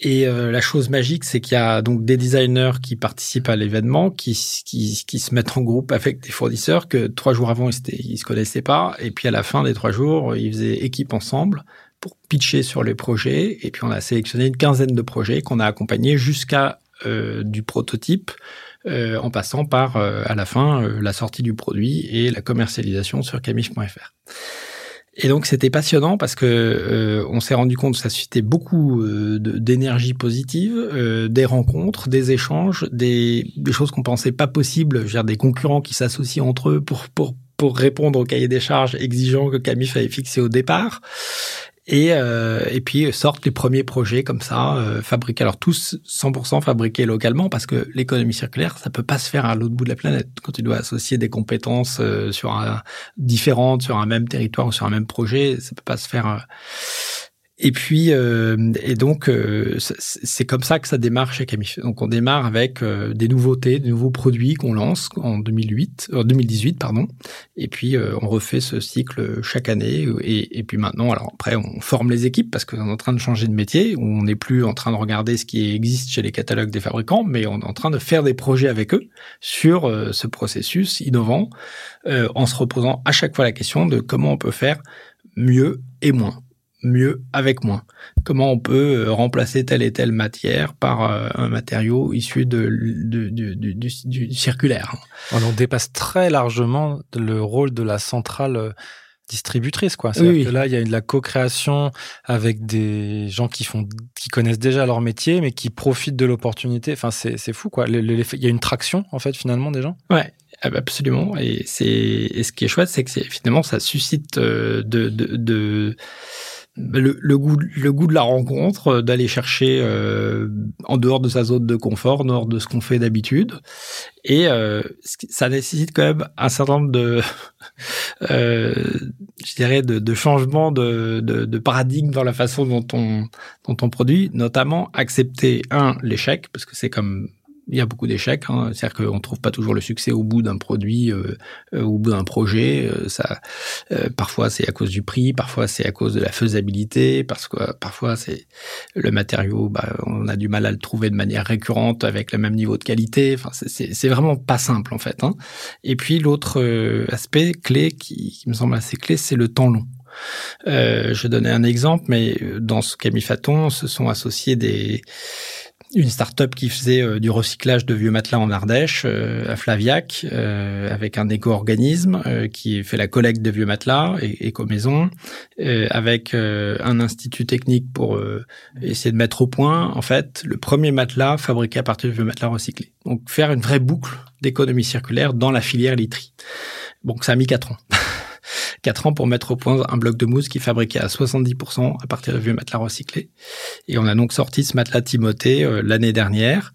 Et euh, la chose magique, c'est qu'il y a donc des designers qui participent à l'événement, qui, qui, qui, se mettent en groupe avec des fournisseurs que trois jours avant, ils, ils se connaissaient pas. Et puis à la fin des trois jours, ils faisaient équipe ensemble pour pitcher sur les projets. Et puis on a sélectionné une quinzaine de projets qu'on a accompagnés jusqu'à euh, du prototype, euh, en passant par euh, à la fin euh, la sortie du produit et la commercialisation sur camif.fr. Et donc c'était passionnant parce que euh, on s'est rendu compte que ça suscitait beaucoup euh, d'énergie positive, euh, des rencontres, des échanges, des, des choses qu'on pensait pas possibles, dire des concurrents qui s'associent entre eux pour pour pour répondre au cahier des charges exigeant que Camif avait fixé au départ. Et, euh, et puis sortent les premiers projets comme ça, euh, fabriqués, alors tous 100% fabriqués localement, parce que l'économie circulaire, ça peut pas se faire à l'autre bout de la planète. Quand tu dois associer des compétences euh, sur un, différentes sur un même territoire ou sur un même projet, ça peut pas se faire euh, et puis, euh, et donc, euh, c'est comme ça que ça démarre chez Camif. Donc, on démarre avec euh, des nouveautés, des nouveaux produits qu'on lance en 2008, 2018, pardon. Et puis, on refait ce cycle chaque année. Et, et, puis maintenant, alors après, on forme les équipes parce qu'on est en train de changer de métier. On n'est plus en train de regarder ce qui existe chez les catalogues des fabricants, mais on est en train de faire des projets avec eux sur ce processus innovant, en se reposant à chaque fois la question de comment on peut faire mieux et moins mieux avec moins. Comment on peut euh, remplacer telle et telle matière par euh, un matériau issu de, du, circulaire. On dépasse très largement le rôle de la centrale euh, distributrice quoi. C'est que là il y a de la co-création avec des gens qui font qui connaissent déjà leur métier mais qui profitent de l'opportunité. Enfin c'est fou quoi. Il y a une traction en fait finalement des gens? Ouais. Absolument, et c'est ce qui est chouette, c'est que finalement ça suscite de, de, de le, goût, le goût de la rencontre, euh, d'aller chercher euh, en dehors de sa zone de confort, en dehors de ce qu'on fait d'habitude. Et euh, ça nécessite quand même un certain nombre de, je dirais, de, de changements de, de, de, paradigme dans la façon dont on, dont on produit, notamment accepter, un, l'échec, parce que c'est comme il y a beaucoup d'échecs. Hein. C'est-à-dire qu'on trouve pas toujours le succès au bout d'un produit, euh, euh au bout d'un projet. Euh, ça, euh, parfois c'est à cause du prix, parfois c'est à cause de la faisabilité, parce que parfois c'est le matériau, bah, on a du mal à le trouver de manière récurrente avec le même niveau de qualité. Enfin, c'est vraiment pas simple en fait. Hein. Et puis l'autre aspect clé qui, qui me semble assez clé, c'est le temps long. Euh, je donnais un exemple, mais dans ce camifaton, se sont associés des une start-up qui faisait euh, du recyclage de vieux matelas en Ardèche, euh, à Flaviac, euh, avec un éco-organisme qui fait la collecte de vieux matelas, et, éco-maison, avec un institut technique pour essayer de mettre au point, en fait, le premier matelas fabriqué à partir de vieux matelas recyclés. Donc faire une vraie boucle d'économie circulaire dans la filière literie. Bon, ça a mis quatre ans. 4 ans pour mettre au point un bloc de mousse qui est fabriqué à 70% à partir de vieux matelas recyclés. Et on a donc sorti ce matelas Timothée euh, l'année dernière,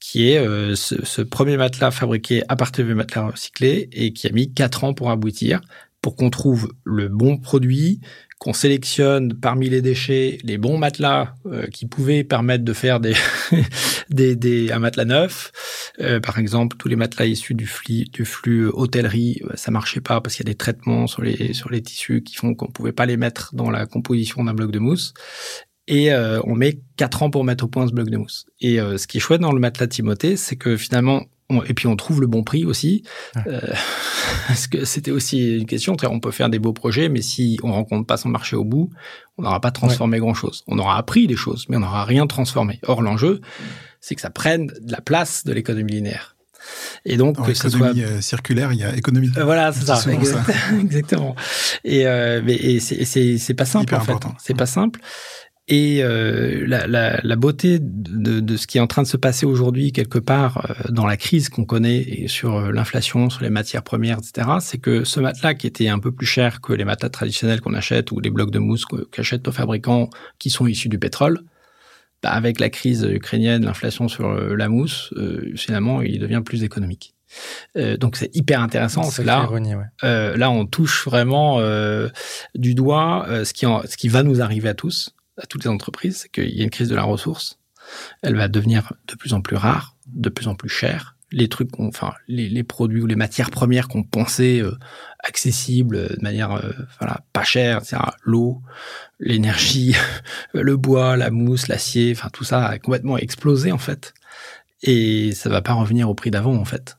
qui est euh, ce, premier matelas fabriqué à partir de vieux matelas recyclés et qui a mis 4 ans pour aboutir, pour qu'on trouve le bon produit, qu'on sélectionne parmi les déchets les bons matelas euh, qui pouvaient permettre de faire des, des, des un matelas neuf. Euh, par exemple, tous les matelas issus du flux, du flux hôtellerie, euh, ça marchait pas parce qu'il y a des traitements sur les sur les tissus qui font qu'on pouvait pas les mettre dans la composition d'un bloc de mousse. Et on met quatre ans pour mettre au point ce bloc de mousse. Et ce qui est chouette dans le matelas Timothée, c'est que finalement, et puis on trouve le bon prix aussi. Euh, parce que c'était aussi une question. On peut faire des beaux projets, mais si on rencontre pas son marché au bout, on n'aura pas transformé grand chose. On aura appris des choses, mais on n'aura rien transformé. Or l'enjeu, c'est que ça prenne de la place de l'économie linéaire. Et donc, que ce soit euh, circulaire, il y a économie. Euh, voilà, c'est ça, exactement. Et, euh, mais, et c'est pas simple en fait. C'est pas simple. Et euh, la, la, la, beauté de, de, ce qui est en train de se passer aujourd'hui quelque part euh, dans la crise qu'on connaît et sur euh, l'inflation, sur les matières premières, etc., c'est que ce matelas qui était un peu plus cher que les matelas traditionnels qu'on achète ou les blocs de mousse qu'achètent nos fabricants qui sont issus du pétrole, bah avec la crise ukrainienne, l'inflation sur la mousse, finalement, il devient plus économique. Euh, donc c'est hyper intéressant. C'est là, euh, là on touche vraiment du doigt ce qui en, ce qui va nous arriver à tous à toutes les entreprises, c'est qu'il y a une crise de la ressource. Elle va devenir de plus en plus rare, de plus en plus chère. Les trucs, enfin, les, produits ou les matières premières qu'on pensait euh, accessibles euh, de manière, euh, voilà, pas chère, c'est l'eau, l'énergie, le bois, la mousse, l'acier, enfin tout ça a complètement explosé en fait. Et ça va pas revenir au prix d'avant en fait.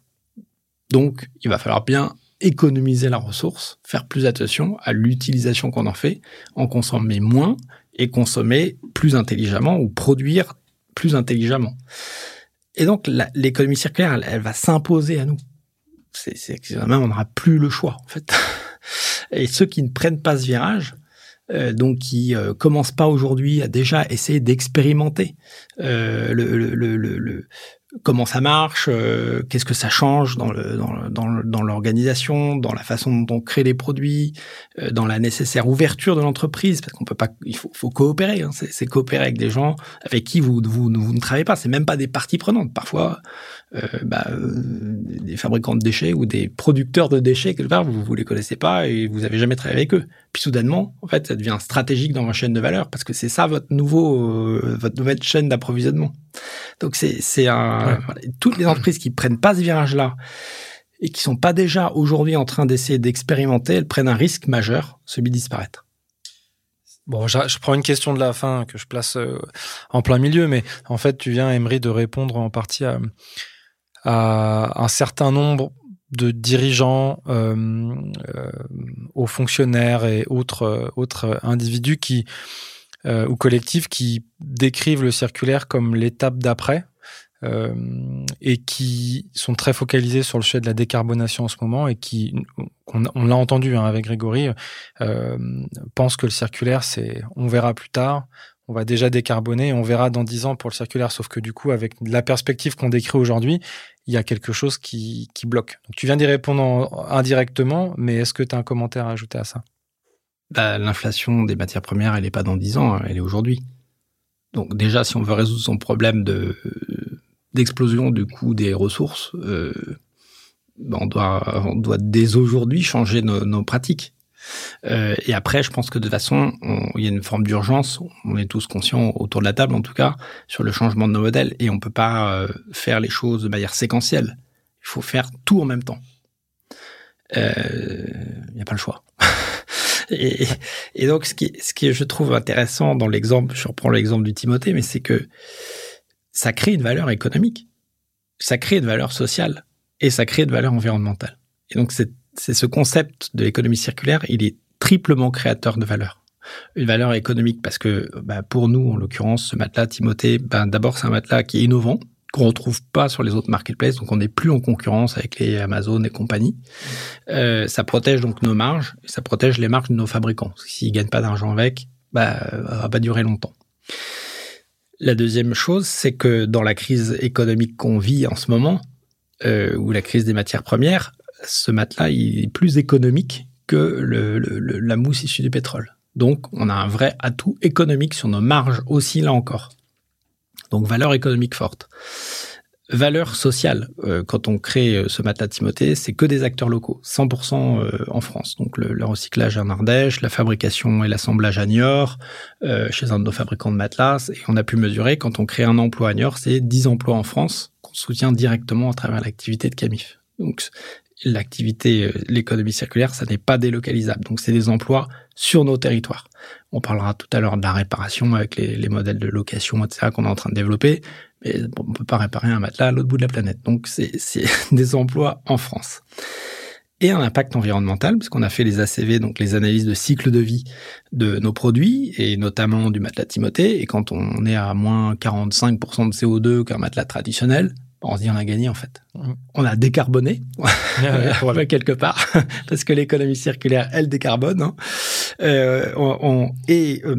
Donc, il va falloir bien économiser la ressource, faire plus attention à l'utilisation qu'on en fait, en consommer moins et consommer plus intelligemment ou produire plus intelligemment. Et donc l'économie circulaire, elle, va s'imposer à nous. C'est même on n'aura plus le choix en fait. Et ceux qui ne prennent pas ce virage, euh, donc qui euh, commencent pas aujourd'hui à déjà essayer d'expérimenter euh, le, comment ça marche, euh, qu'est-ce que ça change dans le dans l'organisation, dans, la façon dont on crée les produits, euh, dans la nécessaire ouverture de l'entreprise, parce qu'on peut pas, il faut, faut coopérer. Hein, c'est coopérer avec des gens avec qui vous vous, vous ne travaillez pas. C'est même pas des parties prenantes. Parfois, euh, bah, euh, des fabricants de déchets ou des producteurs de déchets quelque part, vous vous les connaissez pas et vous avez jamais travaillé avec eux. Puis soudainement, en fait, ça devient stratégique dans votre chaîne de valeur parce que c'est ça votre nouveau, euh, votre nouvelle chaîne d'approvisionnement. Donc c'est c'est un toutes les entreprises qui prennent pas ce virage-là et qui sont pas déjà aujourd'hui en train d'essayer d'expérimenter, elles prennent un risque majeur, celui de disparaître. Bon, je, prends une question de la fin que je place en plein milieu, mais en fait, tu viens, Emery, de répondre en partie à, à un certain nombre de dirigeants, euh, euh, aux fonctionnaires et autres, euh, autres individus qui, ou collectifs qui décrivent le circulaire comme l'étape d'après et qui sont très focalisés sur le sujet de la décarbonation en ce moment et qui, on, l'a entendu hein, avec Grégory, pensent que le circulaire, c'est on verra plus tard, on va déjà décarboner, on verra dans dix ans pour le circulaire, sauf que du coup, avec la perspective qu'on décrit aujourd'hui, il y a quelque chose qui, bloque. Tu viens d'y répondre indirectement, mais est-ce que tu as un commentaire à ajouter à ça? Bah, L'inflation des matières premières, elle n'est pas dans 10 ans, hein, elle est aujourd'hui. Donc déjà, si on veut résoudre son problème de d'explosion du coût des ressources, euh, bah, on doit dès aujourd'hui changer nos pratiques. Euh, et après, je pense que de toute façon, il y a une forme d'urgence. On est tous conscients autour de la table, en tout cas, sur le changement de nos modèles. Et on peut pas euh, faire les choses de manière séquentielle. Il faut faire tout en même temps. Euh, il n'y a pas le choix. et, et, donc, ce qui, ce qui je trouve intéressant dans l'exemple, je reprends l'exemple du Timothée, mais c'est que ça crée une valeur économique, ça crée une valeur sociale et ça crée une valeur environnementale. Et donc, c'est c'est ce concept de l'économie circulaire, il est triplement créateur de valeur. Une valeur économique parce que bah, pour nous, en l'occurrence, ce matelas Timothée, bah, d'abord c'est un matelas qui est innovant, qu'on retrouve pas sur les autres marketplaces, donc on n'est plus en concurrence avec les Amazon et compagnie. Euh, ça protège donc nos marges, ça protège les marges de nos fabricants. S'ils gagnent pas d'argent avec, bah, ça va pas durer longtemps. La deuxième chose, c'est que dans la crise économique qu'on vit en ce moment, euh, ou la crise des matières premières, ce matelas est plus économique que la mousse issue du pétrole. Donc, on a un vrai atout économique sur nos marges aussi, là encore. Donc, valeur économique forte. Valeur sociale, euh, quand on crée euh, ce matelas Timothée, c'est que des acteurs locaux, 100% euh, en France. Donc le, recyclage en Ardèche, la fabrication et l'assemblage à Niort, chez un de nos fabricants de matelas. Et on a pu mesurer, quand on crée un emploi à Niort, c'est 10 emplois en France qu'on soutient directement à travers l'activité de Camif. Donc l'activité, euh, l'économie circulaire, ça n'est pas délocalisable. Donc, c'est des emplois sur nos territoires. On parlera tout à l'heure de la réparation avec les, modèles de location, etc., qu'on est en train de développer. Mais on peut pas réparer un matelas à l'autre bout de la planète. Donc, c'est des emplois en France. Et un impact environnemental, puisqu'on a fait les ACV, donc les analyses de cycle de vie de nos produits, et notamment du matelas Timothée. Et quand on est à moins 45% de CO2 qu'un matelas traditionnel, on se dit on a gagné en fait. Mm. On a décarboné quelque part parce que l'économie circulaire elle décarbone. Hein. Euh, on, et, euh,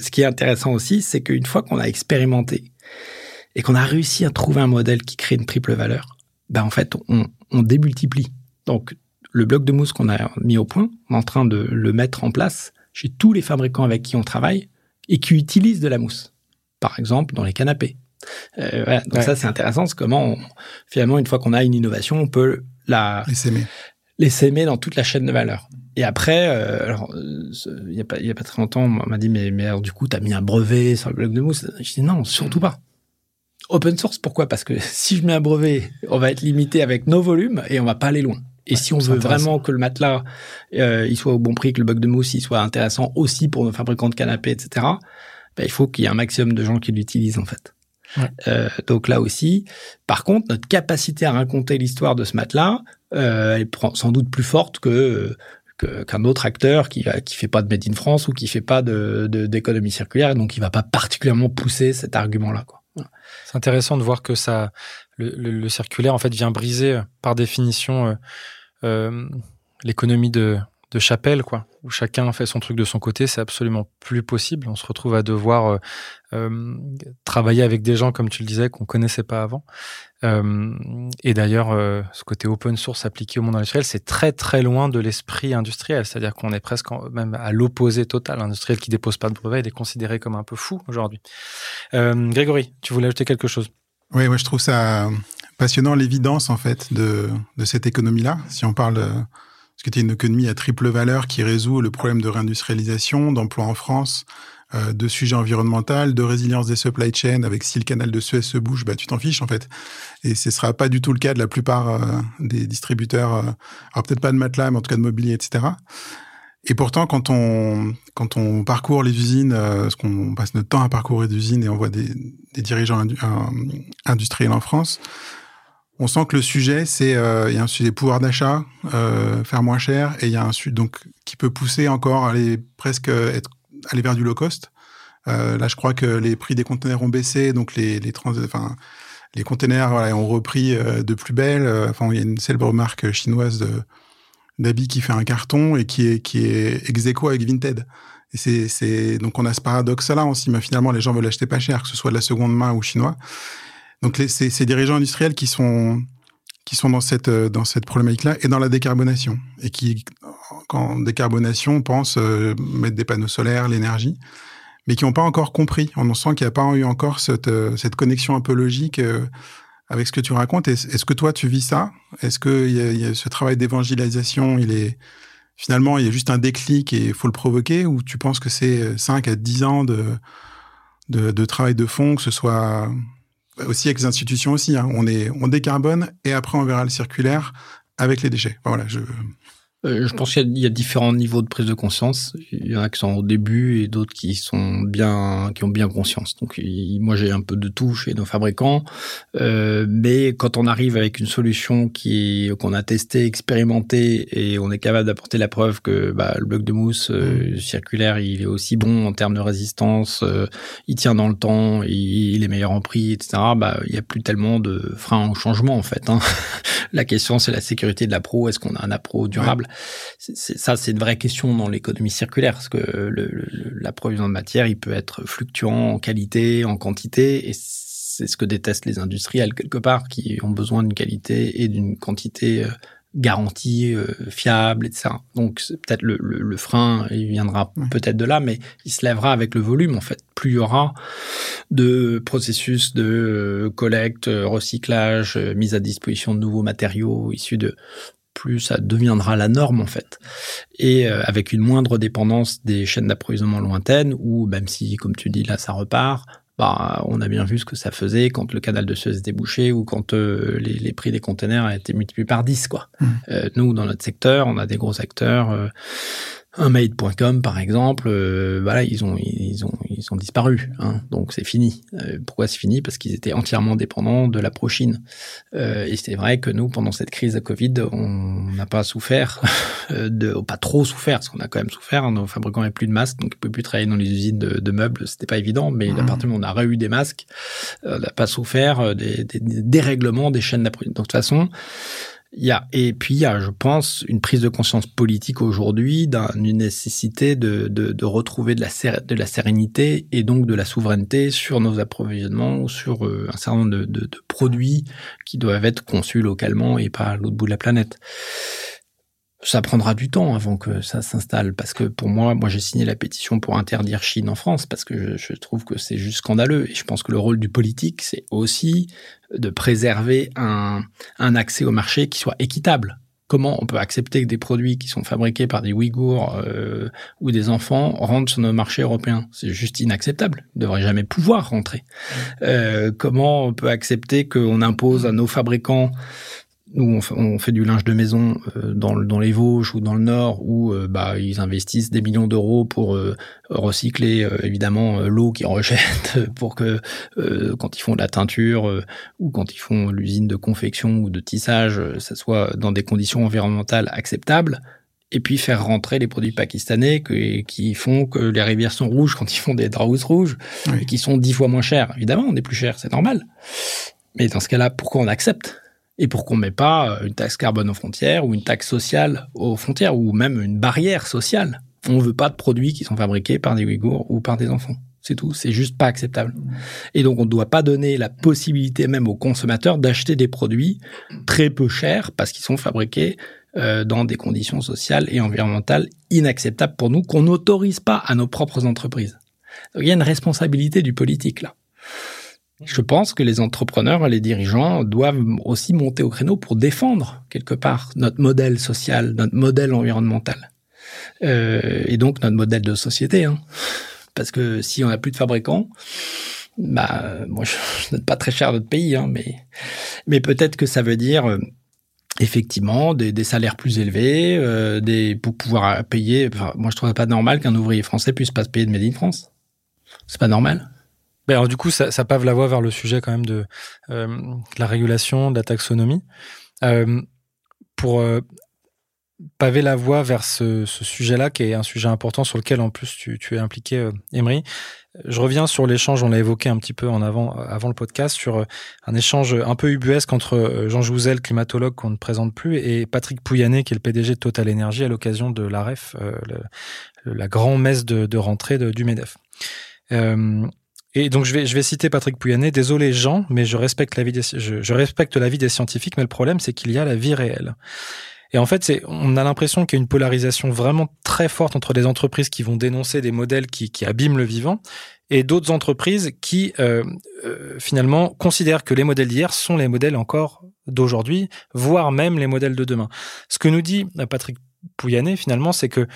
ce qui est intéressant aussi, c'est qu'une fois qu'on a expérimenté et qu'on a réussi à trouver un modèle qui crée une triple valeur, ben en fait on, on démultiplie. Donc le bloc de mousse qu'on a mis au point, on est en train de le mettre en place chez tous les fabricants avec qui on travaille et qui utilisent de la mousse. Par exemple dans les canapés euh, Donc ça, c'est intéressant. C'est comment, finalement, une fois qu'on a une innovation, on peut la les s'aimer dans toute la chaîne de valeur. Et après, euh, alors, il y a pas, il y a pas très longtemps, on m'a dit, mais, mais alors, du coup, tu as mis un brevet sur le bloc de mousse. Je dis non, surtout pas. Open source, pourquoi? Parce que si je mets un brevet, on va être limité avec nos volumes et on va pas aller loin. Et si on veut vraiment que le matelas, euh, il soit au bon prix, que le bloc de mousse, il soit intéressant aussi pour nos fabricants de canapés, etc., ben, il faut qu'il y ait un maximum de gens qui l'utilisent, en fait. Euh, donc là aussi, par contre, notre capacité à raconter l'histoire de ce matelas, euh, elle est sans doute plus forte que qu'un autre acteur qui qui fait pas de made in France ou qui fait pas de d'économie circulaire, et donc il va pas particulièrement pousser cet argument-là. C'est intéressant de voir que ça, le, circulaire en fait vient briser par définition euh, l'économie de, de chapelle, quoi. Où chacun fait son truc de son côté, c'est absolument plus possible. On se retrouve à devoir euh, euh, travailler avec des gens, comme tu le disais, qu'on connaissait pas avant. Euh, et d'ailleurs, ce côté open source appliqué au monde industriel, c'est très très loin de l'esprit industriel. C'est-à-dire qu'on est presque même à l'opposé total. L'industriel qui dépose pas de brevet, il est considéré comme un peu fou aujourd'hui. Grégory, tu voulais ajouter quelque chose? Oui, moi je trouve ça passionnant l'évidence en fait de, de cette économie-là. Si on parle parce que tu es une économie à triple valeur qui résout le problème de réindustrialisation, d'emploi en France, euh, de sujets environnementaux, de résilience des supply chains, avec si le canal de Suez se bouge, bah, tu t'en fiches en fait. Et ce sera pas du tout le cas de la plupart euh, des distributeurs, euh, alors peut-être pas de matelas, mais en tout cas de mobilier, etc. Et pourtant, quand on quand on parcourt les usines, parce qu'on passe notre temps à parcourir des usines et on voit des, des dirigeants industriels en France, on sent que le sujet, c'est euh, il y a un sujet pouvoir d'achat, euh, faire moins cher, et il y a un sujet donc qui peut pousser encore à aller presque être aller vers du low cost. Euh, là, je crois que les prix des conteneurs ont baissé, donc les les trans, enfin les conteneurs ont repris de plus belle. Enfin, il y a une célèbre marque chinoise d'habits qui fait un carton et qui est qui est ex avec Vinted. Et c'est donc on a ce paradoxe là aussi, mais finalement les gens veulent acheter pas cher, que ce soit de la seconde main ou chinois. Donc c'est ces dirigeants industriels qui sont qui sont dans cette euh, dans cette problématique-là et dans la décarbonation et qui en décarbonation pensent euh, mettre des panneaux solaires, l'énergie, mais qui n'ont pas encore compris. On sent qu'il n'y a pas eu encore cette euh, cette connexion un peu logique avec ce que tu racontes. Est-ce que toi tu vis ça? Est-ce que ce travail d'évangélisation, il est finalement il y a juste un déclic et il faut le provoquer ou tu penses que c'est 5 à 10 ans de, de, de travail de fond, que ce soit aussi avec les institutions aussi. Hein. On est, on décarbone et après on verra le circulaire avec les déchets. Voilà, je, je pense qu'il y, a différents niveaux de prise de conscience. Il y en a qui sont au début et d'autres qui sont bien, qui ont bien conscience. Donc moi j'ai un peu de tout chez nos fabricants, euh, mais quand on arrive avec une solution qui qu'on a testé, expérimenté et on est capable d'apporter la preuve que bah, le bloc de mousse euh, circulaire il est aussi bon en termes de résistance, euh, il tient dans le temps, il, il, est meilleur en prix, etc. Bah il y a plus tellement de freins au changement en fait. Hein. la question c'est la sécurité de la pro. Est-ce qu'on a un appro durable? C'est, ça, c'est une vraie question dans l'économie circulaire, parce que l'approvisionnement de matière, il peut être fluctuant en qualité, en quantité, et c'est ce que détestent les industriels quelque part, qui ont besoin d'une qualité et d'une quantité euh, garantie, euh, fiable, etc. Donc peut-être le, le, frein, il viendra peut-être de là, mais il se lèvera avec le volume en fait. Plus il y aura de processus de euh, collecte, recyclage, mise à disposition de nouveaux matériaux issus de plus ça deviendra la norme en fait. Et euh, avec une moindre dépendance des chaînes d'approvisionnement lointaines, ou même si, comme tu dis, là ça repart, bah, on a bien vu ce que ça faisait quand le canal de Suez était bouché ou quand euh, les, prix des containers été multipliés par 10. Quoi. Mmh. Euh, nous, dans notre secteur, on a des gros acteurs un made.com par exemple, euh, voilà, ils ont ils ont ils ont disparu, hein, donc c'est fini. Euh, pourquoi c'est fini? Parce qu'ils étaient entièrement dépendants de la Prochine. Euh, et c'est vrai que nous, pendant cette crise de Covid, on n'a pas souffert de, pas trop souffert, parce qu'on a quand même souffert. Hein, nos fabricants n'avaient plus de masques, donc ils ne pouvaient plus travailler dans les usines de, de meubles. C'était pas évident, mais à partir du moment où on a réu des masques, on n'a pas souffert des, des, des dérèglements des chaînes d'approvisionnement. Donc de toute façon. Il y a, et puis il y a, je pense, une prise de conscience politique aujourd'hui d'une nécessité de, de, retrouver de la, sérénité et donc de la souveraineté sur nos approvisionnements ou sur euh, un certain nombre de, de, de, produits qui doivent être conçus localement et pas à l'autre bout de la planète ça prendra du temps avant que ça s'installe parce que pour moi, moi j'ai signé la pétition pour interdire Chine en France parce que je, trouve que c'est juste scandaleux et je pense que le rôle du politique c'est aussi de préserver un, un accès au marché qui soit équitable. Comment on peut accepter que des produits qui sont fabriqués par des Ouïghours euh, ou des enfants rentrent sur nos marchés européens? C'est juste inacceptable. Ils devraient jamais pouvoir rentrer. Euh, comment on peut accepter qu'on impose à nos fabricants nous, on fait, du linge de maison euh, dans, dans, les Vosges ou dans le Nord, où euh, bah, ils investissent des millions d'euros pour euh, recycler évidemment l'eau qu'ils rejettent, pour que quand ils font de la teinture ou quand ils font l'usine de confection ou de tissage, ça soit dans des conditions environnementales acceptables. Et puis faire rentrer les produits pakistanais qui font que les rivières sont rouges quand ils font des draps rouges, et qui sont dix fois moins chers. Évidemment, on est plus cher, c'est normal. Mais dans ce cas-là, pourquoi on accepte? Et pour qu'on ne met pas euh, une taxe carbone aux frontières ou une taxe sociale aux frontières ou même une barrière sociale On veut pas de produits qui sont fabriqués par des Ouïghours ou par des enfants. C'est tout. C'est juste pas acceptable. Et donc, on ne doit pas donner la possibilité même aux consommateurs d'acheter des produits très peu chers parce qu'ils sont fabriqués euh, dans des conditions sociales et environnementales inacceptables pour nous qu'on n'autorise pas à nos propres entreprises. Donc, il y a une responsabilité du politique là. Je pense que les entrepreneurs, les dirigeants doivent aussi monter au créneau pour défendre quelque part notre modèle social, notre modèle environnemental, euh, et donc notre modèle de société. Hein. Parce que si on n'a plus de fabricants, bah moi je, je pas très cher notre pays, hein, mais mais peut-être que ça veut dire euh, effectivement des, des, salaires plus élevés, euh, des pour pouvoir payer. Enfin, moi je trouverais pas normal qu'un ouvrier français puisse pas se payer de Made in France. C'est pas normal. Alors du coup, ça, pave la voie vers le sujet quand même de, euh, la régulation, de la taxonomie. Euh, pour euh, paver la voie vers ce, sujet-là, qui est un sujet important sur lequel en plus tu, es impliqué, Emery. Je reviens sur l'échange, on l'a évoqué un petit peu en avant, avant le podcast, sur un échange un peu ubuesque entre Jean Jouzel, climatologue qu'on ne présente plus, et Patrick Pouyanné, qui est le PDG de Total Energy, à l'occasion de l'AREF, euh, la grande messe de, rentrée du MEDEF. Et donc je vais, je vais citer Patrick Pouyanné. Désolé Jean, mais je respecte la vie des, je, je respecte la vie des scientifiques, mais le problème c'est qu'il y a la vie réelle. Et en fait, c'est, on a l'impression qu'il y a une polarisation vraiment très forte entre des entreprises qui vont dénoncer des modèles qui, qui abîment le vivant et d'autres entreprises qui euh, euh, finalement considèrent que les modèles d'hier sont les modèles encore d'aujourd'hui, voire même les modèles de demain. Ce que nous dit Patrick Pouyanné finalement, c'est que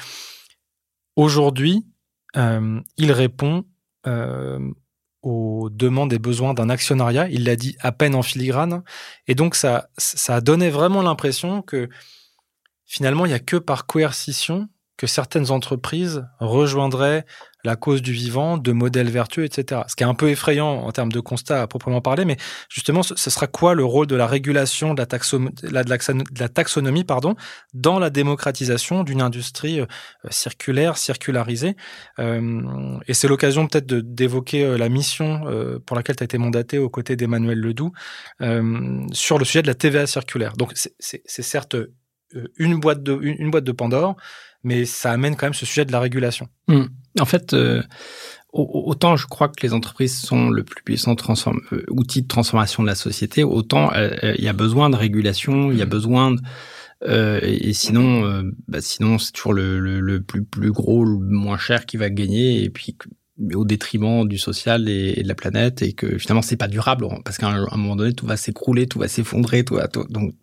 aujourd'hui, euh, il répond euh, aux demandes et besoins d'un actionnariat. Il l'a dit à peine en filigrane. Et donc, ça, ça donné vraiment l'impression que finalement, il n'y a que par coercition que certaines entreprises rejoindraient la cause du vivant, de modèles vertueux, etc. Ce qui est un peu effrayant en termes de constat à proprement parler, mais justement, ce sera quoi le rôle de la régulation, de la, taxonomie, pardon, dans la démocratisation d'une industrie euh, circulaire, circularisée? Euh, Et c'est l'occasion peut-être d'évoquer euh, la mission pour laquelle tu as été mandaté aux côtés d'Emmanuel Ledoux sur le sujet de la TVA circulaire. Donc c'est certes une boîte de, une boîte de Pandore, mais ça amène quand même ce sujet de la régulation. Mmh. En fait, euh, autant je crois que les entreprises sont le plus puissant transform euh, outil de transformation de la société, autant euh, il y a besoin de régulation, il y a besoin de, euh, et sinon, euh, bah sinon c'est toujours le, le, le, plus, plus gros, le moins cher qui va gagner, et puis au détriment du social et, de la planète, et que finalement c'est pas durable, parce qu'à un, moment donné tout va s'écrouler, tout va s'effondrer, tout tout, donc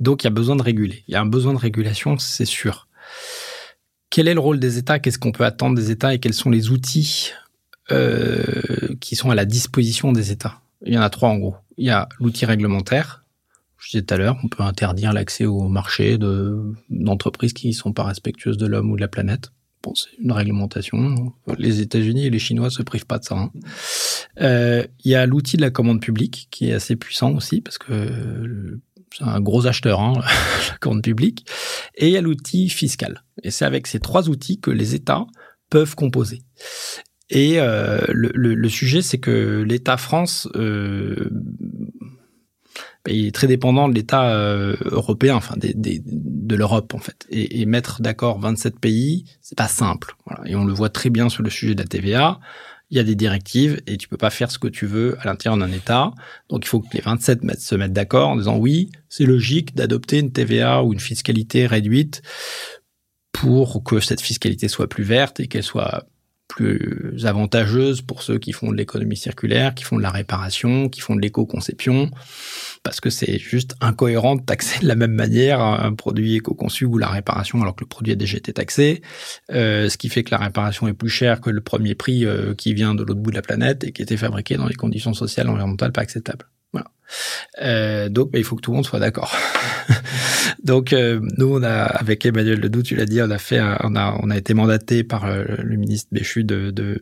donc il y a besoin de réguler. Il y a un besoin de régulation, c'est sûr. Quel est le rôle des États? Qu'est-ce qu'on peut attendre des États? Et quels sont les outils euh, qui sont à la disposition des États? Il y en a trois en gros. Il y a l'outil réglementaire. Je disais tout à l'heure, on peut interdire l'accès au marché d'entreprises qui ne sont pas respectueuses de l'homme ou de la planète. C'est une réglementation. Les États-Unis et les Chinois se privent pas de ça. Hein. Euh, il y a l'outil de la commande publique qui est assez puissant aussi parce que c'est un gros acheteur, hein, la commande publique. Et il y a l'outil fiscal. Et c'est avec ces trois outils que les États peuvent composer. Et euh, le, sujet, c'est que l'État France euh, il est très dépendant de l'État euh, européen, enfin des, des, de l'Europe en fait. Et, et mettre d'accord 27 pays, c'est pas simple. Voilà. Et on le voit très bien sur le sujet de la TVA il y a des directives et tu peux pas faire ce que tu veux à l'intérieur d'un État. Donc il faut que les 27 se mettent d'accord en disant oui, c'est logique d'adopter une TVA ou une fiscalité réduite pour que cette fiscalité soit plus verte et qu'elle soit plus avantageuse pour ceux qui font de l'économie circulaire, qui font de la réparation, qui font de l'éco-conception, parce que c'est juste incohérent de taxer de la même manière un produit éco-conçu ou la réparation alors que le produit a déjà été taxé, euh, ce qui fait que la réparation est plus chère que le premier prix euh, qui vient de l'autre bout de la planète et qui était fabriqué dans des conditions sociales environnementales pas acceptables. Euh, donc, bah, il faut que tout le monde soit d'accord. donc, euh, nous, on a, avec Emmanuel Ledoux, tu l'as dit, on a fait, on a, on a été mandaté par euh, le ministre Béchu de, de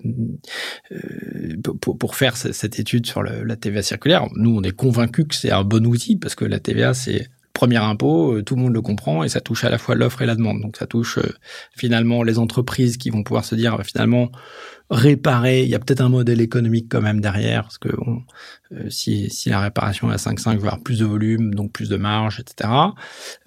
euh, pour, pour, faire cette étude sur le, la TVA circulaire. Nous, on est convaincus que c'est un bon outil parce que la TVA, c'est premier impôt, tout le monde le comprend et ça touche à la fois l'offre et la demande. Donc ça touche finalement les entreprises qui vont pouvoir se dire finalement réparer, il y a peut-être un modèle économique quand même derrière, parce que euh, si, si la réparation est à 5,5, il va avoir plus de volume, donc plus de marge, etc.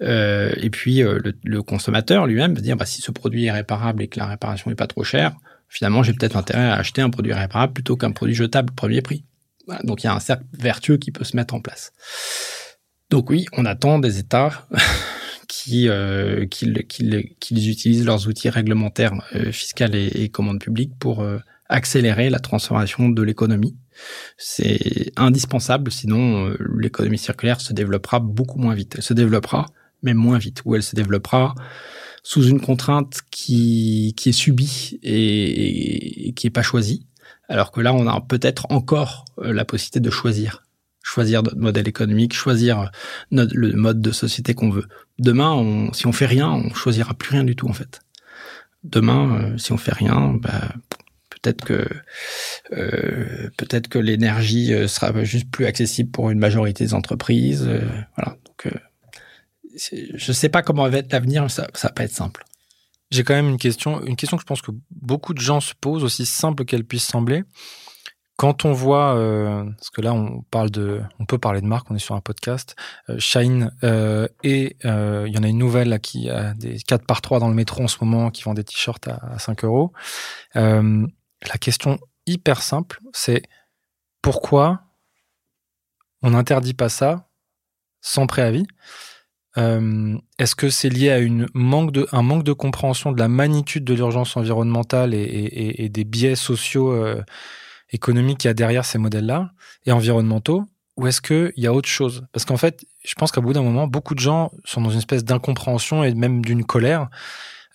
Euh, et puis euh, le, consommateur lui-même va dire, bah, si ce produit est réparable et que la réparation n'est pas trop chère, finalement j'ai peut-être intérêt à acheter un produit réparable plutôt qu'un produit jetable premier prix. donc il y a un cercle vertueux qui peut se mettre en place. Donc oui, on attend des États qui euh, qu'ils utilisent leurs outils réglementaires euh, fiscaux et, commandes publiques pour euh, accélérer la transformation de l'économie. C'est indispensable, sinon euh, l'économie circulaire se développera beaucoup moins vite. Elle se développera, mais moins vite, ou elle se développera sous une contrainte qui, qui est subie et, et qui est pas choisie. Alors que là, on a peut-être encore la possibilité de choisir choisir notre modèle économique, choisir notre, le mode de société qu'on veut. Demain, si on fait rien, on choisira plus rien du tout en fait. Demain, euh, si on fait rien, bah, peut-être que euh, peut-être que l'énergie euh, sera juste plus accessible pour une majorité des entreprises. Euh, voilà. Donc, je sais pas comment va être l'avenir, ça, ça va pas être simple. J'ai quand même une question, une question que je pense que beaucoup de gens se posent, aussi simple qu'elle puisse sembler. Quand on voit, euh, parce que là on parle de, on peut parler de marque, on est sur un podcast, euh, Shine euh, et euh, il y en a une nouvelle là, qui a des 4 par 3 dans le métro en ce moment qui vend des t-shirts à, 5 euros. Euh, la question hyper simple, c'est pourquoi on n'interdit pas ça sans préavis? Est-ce que c'est lié à une manque de, un manque de compréhension de la magnitude de l'urgence environnementale et, et, et, des biais sociaux économiques qu'il y a derrière ces modèles-là et environnementaux ou est-ce qu'il y a autre chose? Parce qu'en fait, je pense qu'à bout d'un moment, beaucoup de gens sont dans une espèce d'incompréhension et même d'une colère.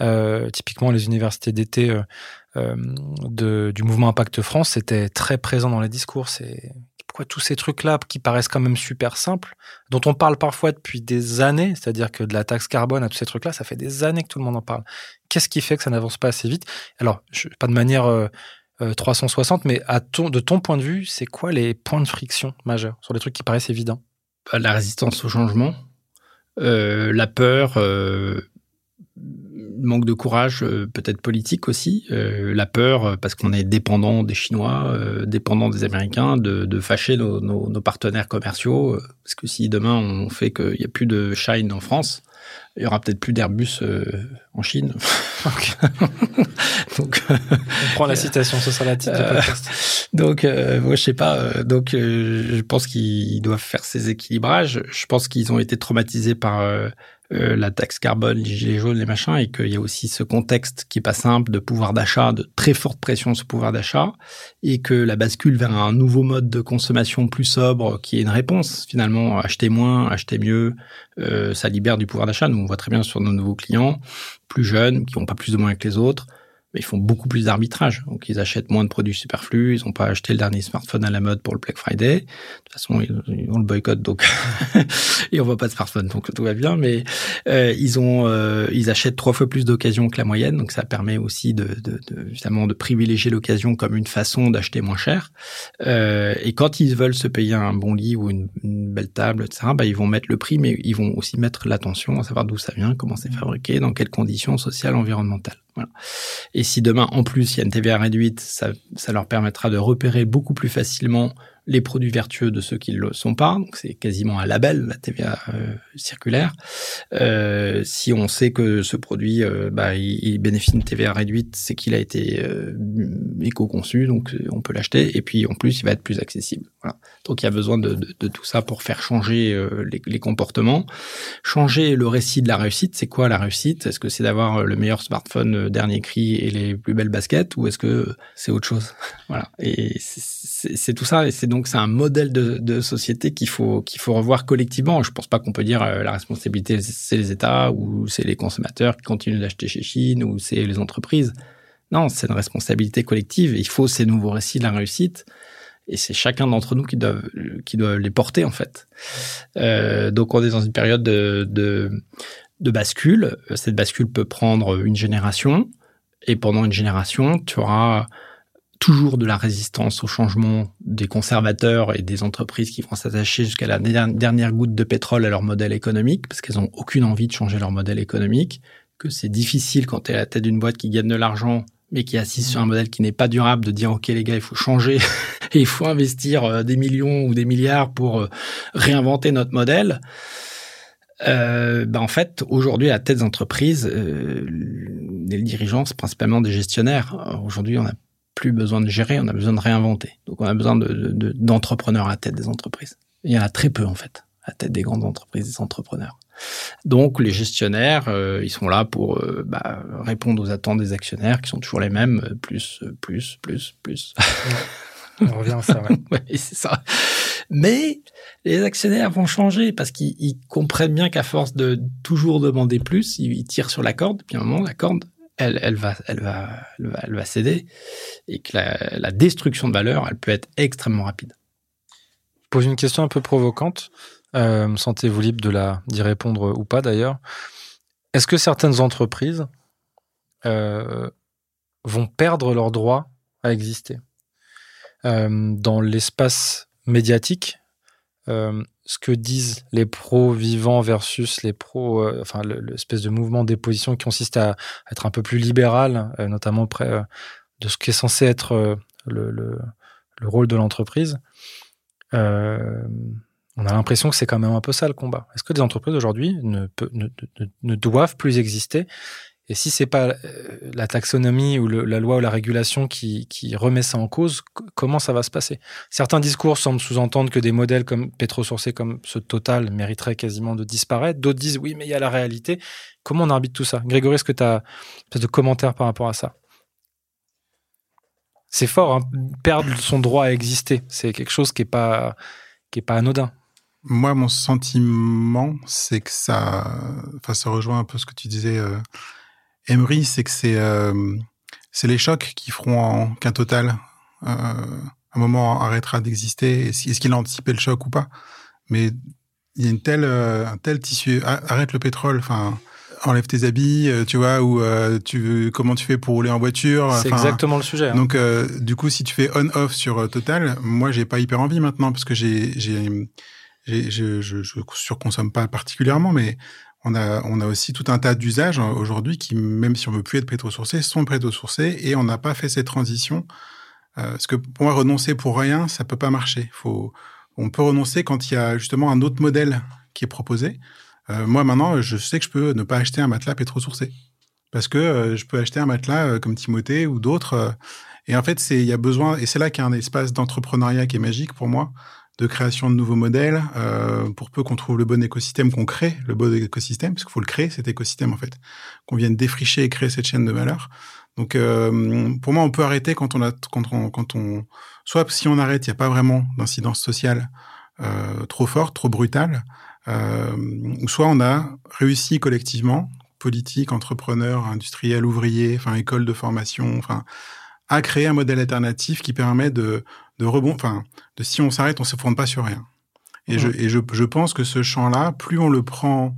Euh, typiquement, les universités d'été euh, euh, du mouvement Impact France, c'était très présent dans les discours. C'est pourquoi tous ces trucs-là qui paraissent quand même super simples, dont on parle parfois depuis des années, c'est-à-dire que de la taxe carbone à tous ces trucs-là, ça fait des années que tout le monde en parle. Qu'est-ce qui fait que ça n'avance pas assez vite? Alors, je, pas de manière euh, 360, euh, mais de ton point de vue, c'est quoi les points de friction majeurs sur les trucs qui paraissent évidents? Bah, La résistance au changement, euh, la peur, euh, manque de courage, peut-être politique aussi, la peur parce qu'on est dépendant des Chinois, dépendant des Américains, de, fâcher nos, nos, nos, partenaires commerciaux, parce que si demain on fait qu'il n'y a plus de Shine en France, il y aura peut-être plus d'Airbus euh, en Chine. donc, on prend la citation, ce sera la titre euh, Donc, euh, moi, je sais pas. Euh, donc, je pense qu'ils doivent faire ces équilibrages. Je pense qu'ils ont été traumatisés par euh, la taxe carbone, les gilets jaunes, les machins, et qu'il y a aussi ce contexte qui est pas simple de pouvoir d'achat, de très forte pression sur pouvoir d'achat, et que la bascule vers un nouveau mode de consommation plus sobre, qui est une réponse finalement, acheter moins, acheter mieux, euh, ça libère du pouvoir d'achat. Nous on voit très bien sur nos nouveaux clients, plus jeunes, qui n'ont pas plus de moyens que les autres, ils font beaucoup plus d'arbitrage. Donc, ils achètent moins de produits superflus. Ils n'ont pas acheté le dernier smartphone à la mode pour le Black Friday. De toute façon, ils, ont le boycott, donc on voit pas de smartphone, donc tout va bien. Mais euh, ils ont, euh, ils achètent trois fois plus d'occasions que la moyenne, donc ça permet aussi de, de, de justement de privilégier l'occasion comme une façon d'acheter moins cher. Euh, et quand ils veulent se payer un bon lit ou une, une belle table, etc., bah, ils vont mettre le prix, mais ils vont aussi mettre l'attention à savoir d'où ça vient, comment c'est fabriqué, dans quelles conditions sociales, environnementales. Voilà. Et si demain, en plus, il y a une TVA réduite, ça, ça leur permettra de repérer beaucoup plus facilement les produits vertueux de ceux qui ne le sont pas. Donc c'est quasiment un label, la TVA euh, circulaire. Euh, si on sait que ce produit, euh, bah, il, bénéficie d'une TVA réduite, c'est qu'il a été euh, éco-conçu, donc on peut l'acheter. Et puis en plus, il va être plus accessible. Voilà. Donc il y a besoin de, de, de tout ça pour faire changer les, les, comportements, changer le récit de la réussite. C'est quoi la réussite? Est-ce que c'est d'avoir le meilleur smartphone dernier cri et les plus belles baskets, ou est-ce que c'est autre chose? Voilà. Et c'est tout ça. Donc c'est un modèle de, société qu'il faut qu'il faut revoir collectivement. Je pense pas qu'on peut dire euh, la responsabilité c'est les États ou c'est les consommateurs qui continuent d'acheter chez Chine ou c'est les entreprises. Non, c'est une responsabilité collective. Il faut ces nouveaux récits de la réussite et c'est chacun d'entre nous qui doit qui doit les porter en fait. Euh, donc on est dans une période de, de de bascule. Cette bascule peut prendre une génération et pendant une génération, tu auras toujours de la résistance au changement des conservateurs et des entreprises qui vont s'attacher jusqu'à la dernière goutte de pétrole à leur modèle économique, parce qu'elles n'ont aucune envie de changer leur modèle économique, que c'est difficile quand tu es à la tête d'une boîte qui gagne de l'argent mais qui est assise sur un modèle qui n'est pas durable, de dire ok les gars, il faut changer et il faut investir euh, des millions ou des milliards pour euh, réinventer notre modèle. Euh, ben en fait, aujourd'hui, à tête des entreprises, euh, les dirigeants, c'est principalement des gestionnaires. Aujourd'hui, on n'a plus besoin de gérer, on a besoin de réinventer. Donc, on a besoin d'entrepreneurs de, de, à la tête des entreprises. Il y en a très peu, en fait, à la tête des grandes entreprises, des entrepreneurs. Donc les gestionnaires, euh, ils sont là pour euh, bah, répondre aux attentes des actionnaires qui sont toujours les mêmes, euh, plus, plus, plus, plus. On revient à ça. Ouais. c'est ça. Mais les actionnaires vont changer parce qu'ils comprennent bien qu'à force de toujours demander plus, ils, tirent sur la corde. Puis à un moment, la corde, elle, va, céder et que la, destruction de valeur, elle peut être extrêmement rapide. Je pose une question un peu provocante. Euh, Sentez-vous libre d'y répondre ou pas d'ailleurs? Est-ce que certaines entreprises euh, vont perdre leur droit à exister? Euh, dans l'espace médiatique Ce que disent les pros vivants versus les pros, euh, enfin l'espèce de mouvement d'opposition qui consiste à être un peu plus libéral, euh, notamment près de ce qui est censé être le, le, le rôle de l'entreprise. Euh, on a l'impression que c'est quand même un peu ça le combat. Est-ce que des entreprises aujourd'hui ne, ne, ne, ne, doivent plus exister Et si c'est pas euh, la taxonomie ou la loi ou la régulation qui, remet ça en cause, comment ça va se passer? Certains discours semblent sous-entendre que des modèles comme pétrosourcés comme ce Total mériteraient quasiment de disparaître. D'autres disent oui, mais il y a la réalité. Comment on arbitre tout ça? Grégory, est-ce que tu as de commentaires par rapport à ça? C'est fort, hein, perdre son droit à exister. C'est quelque chose qui est pas pas anodin. Moi, mon sentiment, c'est que ça, enfin, ça rejoint un peu ce que tu disais, euh, Emery, c'est que c'est, euh, c'est les chocs qui feront qu'un total, euh, un moment arrêtera d'exister. Est-ce qu'il a anticipé le choc ou pas? Mais il y a une telle, euh, un tel tissu. Arrête le pétrole, enfin, enlève tes habits, euh, tu vois, ou euh, tu comment tu fais pour rouler en voiture. C'est exactement le sujet. Hein. Donc, du coup, si tu fais on/off sur Total, moi, j'ai pas hyper envie maintenant parce que j'ai, j'ai je, je, je surconsomme pas particulièrement, mais on a, on a aussi tout un tas d'usages hein, aujourd'hui qui, même si on veut plus être pétrosourcés, sont pétrosourcés et on n'a pas fait cette transition. Euh, parce que pour moi, renoncer pour rien, ça peut pas marcher. Faut, on peut renoncer quand il y a justement un autre modèle qui est proposé. Euh, moi, maintenant, je sais que je peux ne pas acheter un matelas pétrosourcé. Parce que euh, je peux acheter un matelas euh, comme Timothée ou d'autres. Euh, et en fait, il y a besoin, et c'est là qu'il y a un espace d'entrepreneuriat qui est magique pour moi de création de nouveaux modèles, euh, pour peu qu'on trouve le bon écosystème, qu'on crée le bon écosystème, parce qu'il faut le créer, cet écosystème en fait, qu'on vienne défricher et créer cette chaîne de valeur. Donc euh, pour moi, on peut arrêter quand on a, quand on, quand on, soit si on arrête, il n'y a pas vraiment d'incidence sociale euh, trop forte, trop brutale, euh, ou soit on a réussi collectivement, politique, entrepreneur, industriel, ouvrier, enfin école de formation, enfin à créer un modèle alternatif qui permet de, de rebond, enfin, de si on s'arrête, on se fonde pas sur rien. Et, je, et je, je, pense que ce champ-là, plus on le prend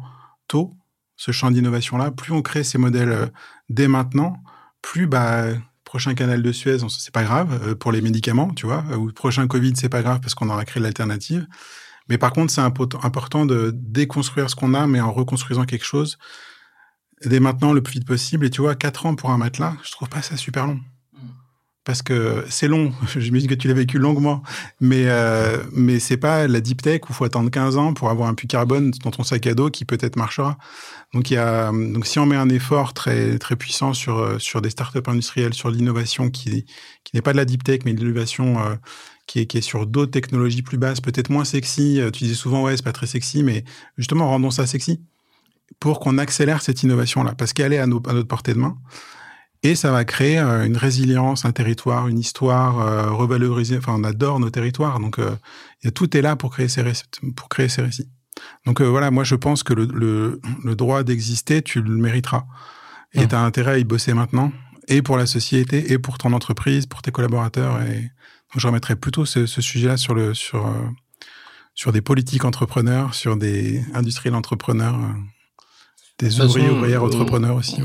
tôt, ce champ d'innovation-là, plus on crée ces modèles euh, dès maintenant, plus bah prochain canal de Suez, c'est pas grave euh, pour les médicaments, tu vois, ou prochain Covid, c'est pas grave parce qu'on aura créé l'alternative. Mais par contre, c'est important de déconstruire ce qu'on a, mais en reconstruisant quelque chose dès maintenant le plus vite possible. Et tu vois, quatre ans pour un matelas, je trouve pas ça super long parce que c'est long. J'imagine que tu l'as vécu longuement, mais euh, mais c'est pas la deep tech où faut attendre 15 ans pour avoir un puits carbone dans ton sac à dos qui peut-être marchera. Donc il y a donc si on met un effort très très puissant sur sur des startups industrielles, sur l'innovation qui qui n'est pas de la deep tech mais de l'innovation euh, qui est qui est sur d'autres technologies plus basses, peut-être moins sexy. Euh, tu dis souvent ouais c'est pas très sexy, mais justement rendons ça sexy pour qu'on accélère cette innovation là parce qu'elle est à, nos, à notre portée de main. Et ça va créer euh, une résilience, un territoire, une histoire, euh, revaloriser. Enfin, on adore nos territoires, donc euh, tout est là pour créer ces récits. Pour créer ces récits. Donc euh, voilà, moi je pense que le, le, le droit d'exister, tu le mériteras. Et mmh. tu as intérêt à y bosser maintenant, et pour la société, et pour ton entreprise, pour tes collaborateurs. Et donc, je remettrai plutôt ce, ce sujet-là sur, le, sur, sur des politiques entrepreneurs, sur des industriels entrepreneurs. Des ouvriers, ouvrières, entrepreneurs aussi.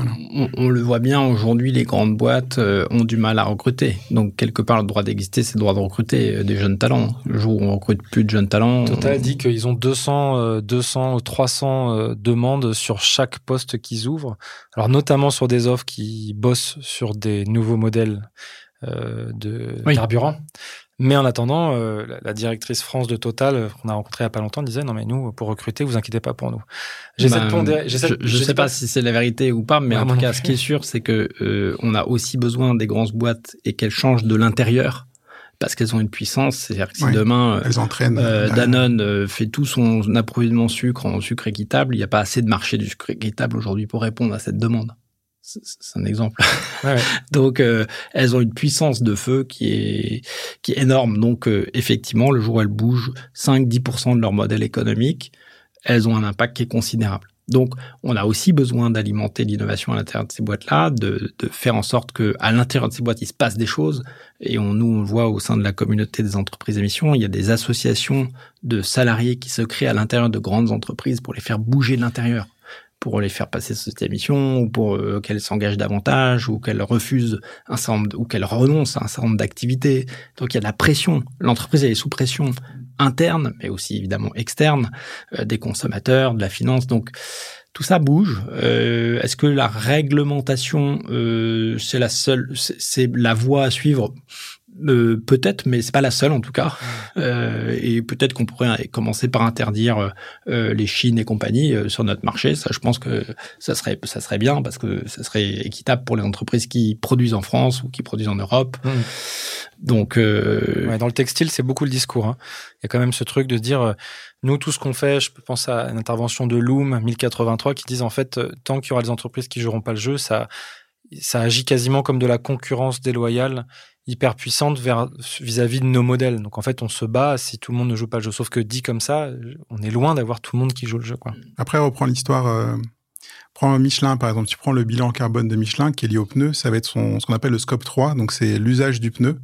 On, le voit bien aujourd'hui, les grandes boîtes euh, ont du mal à recruter. Donc, quelque part, le droit d'exister, c'est le droit de recruter euh, des jeunes talents. Le jour où on recrute plus de jeunes talents. Total dit qu'ils ont 200, 200 300 demandes sur chaque poste qu'ils ouvrent. Alors, notamment sur des offres qui bossent sur des nouveaux modèles euh, de carburant. Mais en attendant, euh, la, directrice France de Total, euh, qu'on a rencontrée il n'y a pas longtemps, disait non mais nous, pour recruter, vous inquiétez pas pour nous. J'essaie de pondérer. Je ne sais pas, si c'est la vérité ou pas, mais en tout cas, ce qui est sûr, c'est que euh, on a aussi besoin des grosses boîtes et qu'elles changent de l'intérieur parce qu'elles ont une puissance. C'est-à-dire que si demain elles entraînent, euh, Danone fait tout son approvisionnement sucre en sucre équitable, il n'y a pas assez de marché du sucre équitable aujourd'hui pour répondre à cette demande c'est un exemple. donc euh, elles ont une puissance de feu qui est qui est énorme. Donc euh, effectivement, le jour où elles bougent 5-10% de leur modèle économique, elles ont un impact qui est considérable. Donc on a aussi besoin d'alimenter l'innovation à l'intérieur de ces boîtes-là, de, de, faire en sorte que à l'intérieur de ces boîtes il se passe des choses. Et on, nous on le voit au sein de la communauté des entreprises émissions, il y a des associations de salariés qui se créent à l'intérieur de grandes entreprises pour les faire bouger de l'intérieur pour les faire passer cette émission ou pour euh, qu'elles s'engagent davantage ou qu'elles refusent un certain ou qu'elles renoncent à un certain nombre d'activités. Donc il y a de la pression. L'entreprise est sous pression interne, mais aussi évidemment externe, euh, des consommateurs, de la finance. Donc tout ça bouge. Euh, Est-ce que la réglementation, euh, c'est la seule, c'est la voie à suivre? Euh, peut-être, mais c'est pas la seule en tout cas. Euh, et peut-être qu'on pourrait commencer par interdire euh, les Chines et compagnie euh, sur notre marché. Ça, je pense que ça serait ça serait bien parce que ça serait équitable pour les entreprises qui produisent en France ou qui produisent en Europe. Mmh. Donc, ouais, dans le textile, c'est beaucoup le discours. Hein. Il y a quand même ce truc de dire nous, tout ce qu'on fait, je peux penser à une intervention de Loom 1083 qui disent en fait, tant qu'il y aura des entreprises qui joueront pas le jeu, ça ça agit quasiment comme de la concurrence déloyale hyper puissante vis-à-vis de nos modèles. Donc en fait, on se bat si tout le monde ne joue pas le jeu. Sauf que dit comme ça, on est loin d'avoir tout le monde qui joue le jeu. Quoi. Après, reprend l'histoire. Euh, prends Michelin par exemple. Tu prends le bilan carbone de Michelin qui est lié au pneu. Ça va être ce qu'on appelle le scope 3. Donc c'est l'usage du pneu.